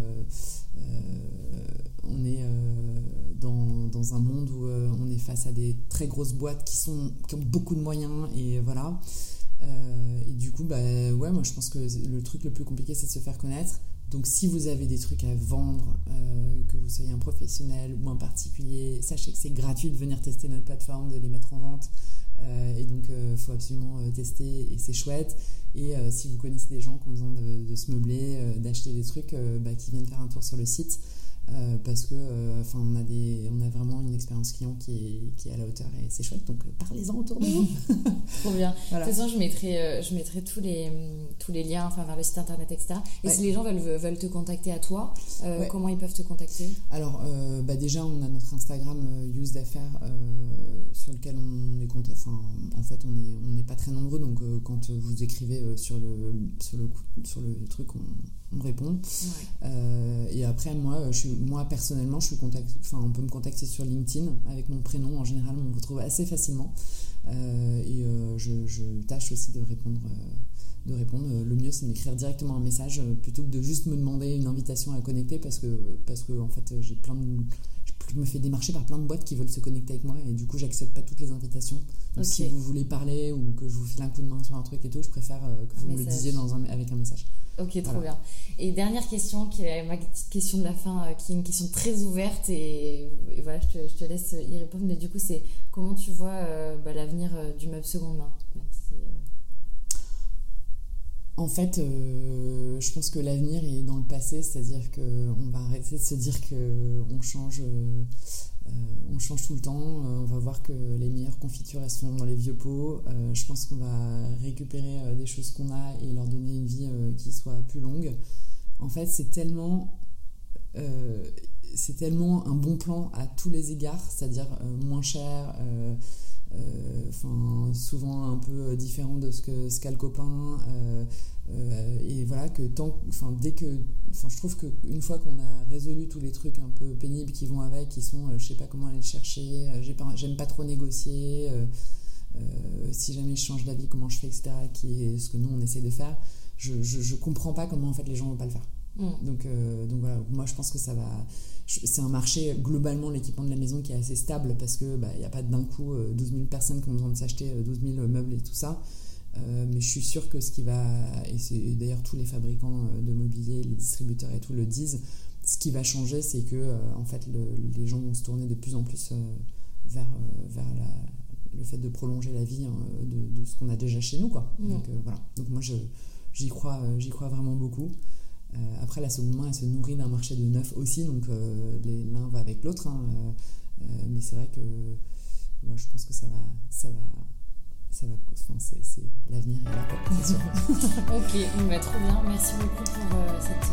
est dans, un monde où euh, on est face à des très grosses boîtes qui, sont, qui ont beaucoup de moyens et voilà. Euh, et du coup, bah, moi je pense que le truc le plus compliqué c'est de se faire connaître. Donc si vous avez des trucs à vendre, euh, que vous soyez un professionnel ou un particulier, sachez que c'est gratuit de venir tester notre plateforme, de les mettre en vente. Et donc il faut absolument tester et c'est chouette. Et si vous connaissez des gens qui ont besoin de, se meubler, d'acheter des trucs, bah, qui viennent faire un tour sur le site. Euh, parce que euh, enfin on a des on a vraiment une expérience client qui est, qui est à la hauteur et c'est chouette donc euh, parlez-en autour de vous. *laughs* Trop bien. *laughs* De toute façon je mettrai je mettrai tous les tous les liens enfin vers le site internet etc et si les gens veulent veulent te contacter à toi comment ils peuvent te contacter? Alors bah déjà on a notre Instagram use d'affaires sur lequel on est enfin en fait on est on n'est pas très nombreux donc quand vous écrivez sur le sur le sur le truc on on répond. Euh, et après, moi, je suis, moi personnellement, je suis contact, enfin, on peut me contacter sur LinkedIn avec mon prénom. En général, on me retrouve assez facilement. Euh, et euh, je, tâche aussi de répondre. de répondre. Le mieux, c'est d'écrire directement un message plutôt que de juste me demander une invitation à connecter parce que, parce que en fait, j'ai plein de je me fais démarcher par plein de boîtes qui veulent se connecter avec moi et du coup j'accepte pas toutes les invitations. Donc si vous voulez parler ou que je vous file un coup de main sur un truc et tout, je préfère que vous me le disiez dans un, avec un message. Ok, trop bien. Et dernière question, qui est ma petite question de la fin, euh, qui est une question très ouverte et, voilà, je te, je te, laisse y répondre. Mais du coup, c'est comment tu vois euh, bah, l'avenir euh, du meuble seconde main? En fait, je pense que l'avenir est dans le passé, c'est-à-dire qu'on va arrêter de se dire qu'on change euh, on change tout le temps. Euh, on va voir que les meilleures confitures, elles sont dans les vieux pots. Euh, je pense qu'on va récupérer des choses qu'on a et leur donner une vie qui soit plus longue. En fait, c'est tellement c'est tellement un bon plan à tous les égards, c'est-à-dire moins cher, enfin souvent un peu différent de ce que ce qu'a le copain. Euh, et voilà que tant, enfin dès que, enfin je trouve qu'une fois qu'on a résolu tous les trucs un peu pénibles qui vont avec, qui sont, euh, je sais pas comment aller le chercher, euh, j'aime pas, pas trop négocier, si jamais je change d'avis, comment je fais, etc. Qui est ce que nous on essaie de faire. Je, je, je comprends pas comment en fait les gens vont pas le faire. Mm. Donc, donc voilà, moi je pense que ça va. C'est un marché, globalement, l'équipement de la maison qui est assez stable parce qu'il bah, n'y a pas d'un coup 12 000 personnes qui ont besoin de s'acheter 12 000 meubles et tout ça. mais je suis sûre que ce qui va, et c'est d'ailleurs tous les fabricants de mobilier, les distributeurs et tout le disent, ce qui va changer, c'est que en fait les gens vont se tourner de plus en plus vers, vers la, le fait de prolonger la vie hein, de, ce qu'on a déjà chez nous. Quoi. Mm. Donc euh, voilà. Donc moi, j'y crois, euh, j'y crois vraiment beaucoup. Euh, après, la seconde main, elle se nourrit d'un marché de neuf aussi, donc l'un va avec l'autre. Hein, mais c'est vrai que je pense que ça va, ça va, ça va. Enfin, c'est l'avenir est là, *laughs* ok, bah, trop bien. Merci beaucoup pour cette,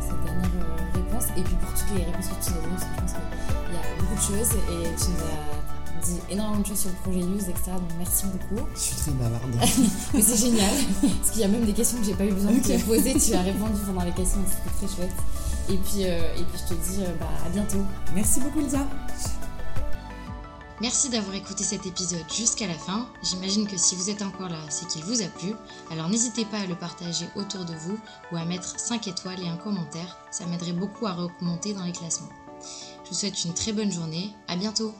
cette, dernière réponse et puis pour toutes les réponses que tu nous as données, parce que je pense qu'il y a beaucoup de choses et tu nous as dit énormément de choses sur le projet Use, etc. Donc merci beaucoup. Je suis très bavarde. *laughs* Mais c'est génial, parce qu'il y a même des questions que j'ai pas eu besoin de te poser, tu as répondu pendant les questions, c'était très chouette. Et puis, euh, et puis je te dis euh, bah, à bientôt. Merci beaucoup Lisa. Merci d'avoir écouté cet épisode jusqu'à la fin. J'imagine que si vous êtes encore là, c'est qu'il vous a plu. Alors n'hésitez pas à le partager autour de vous ou à mettre 5 étoiles et un commentaire. Ça m'aiderait beaucoup à remonter dans les classements. Je vous souhaite une très bonne journée. À bientôt.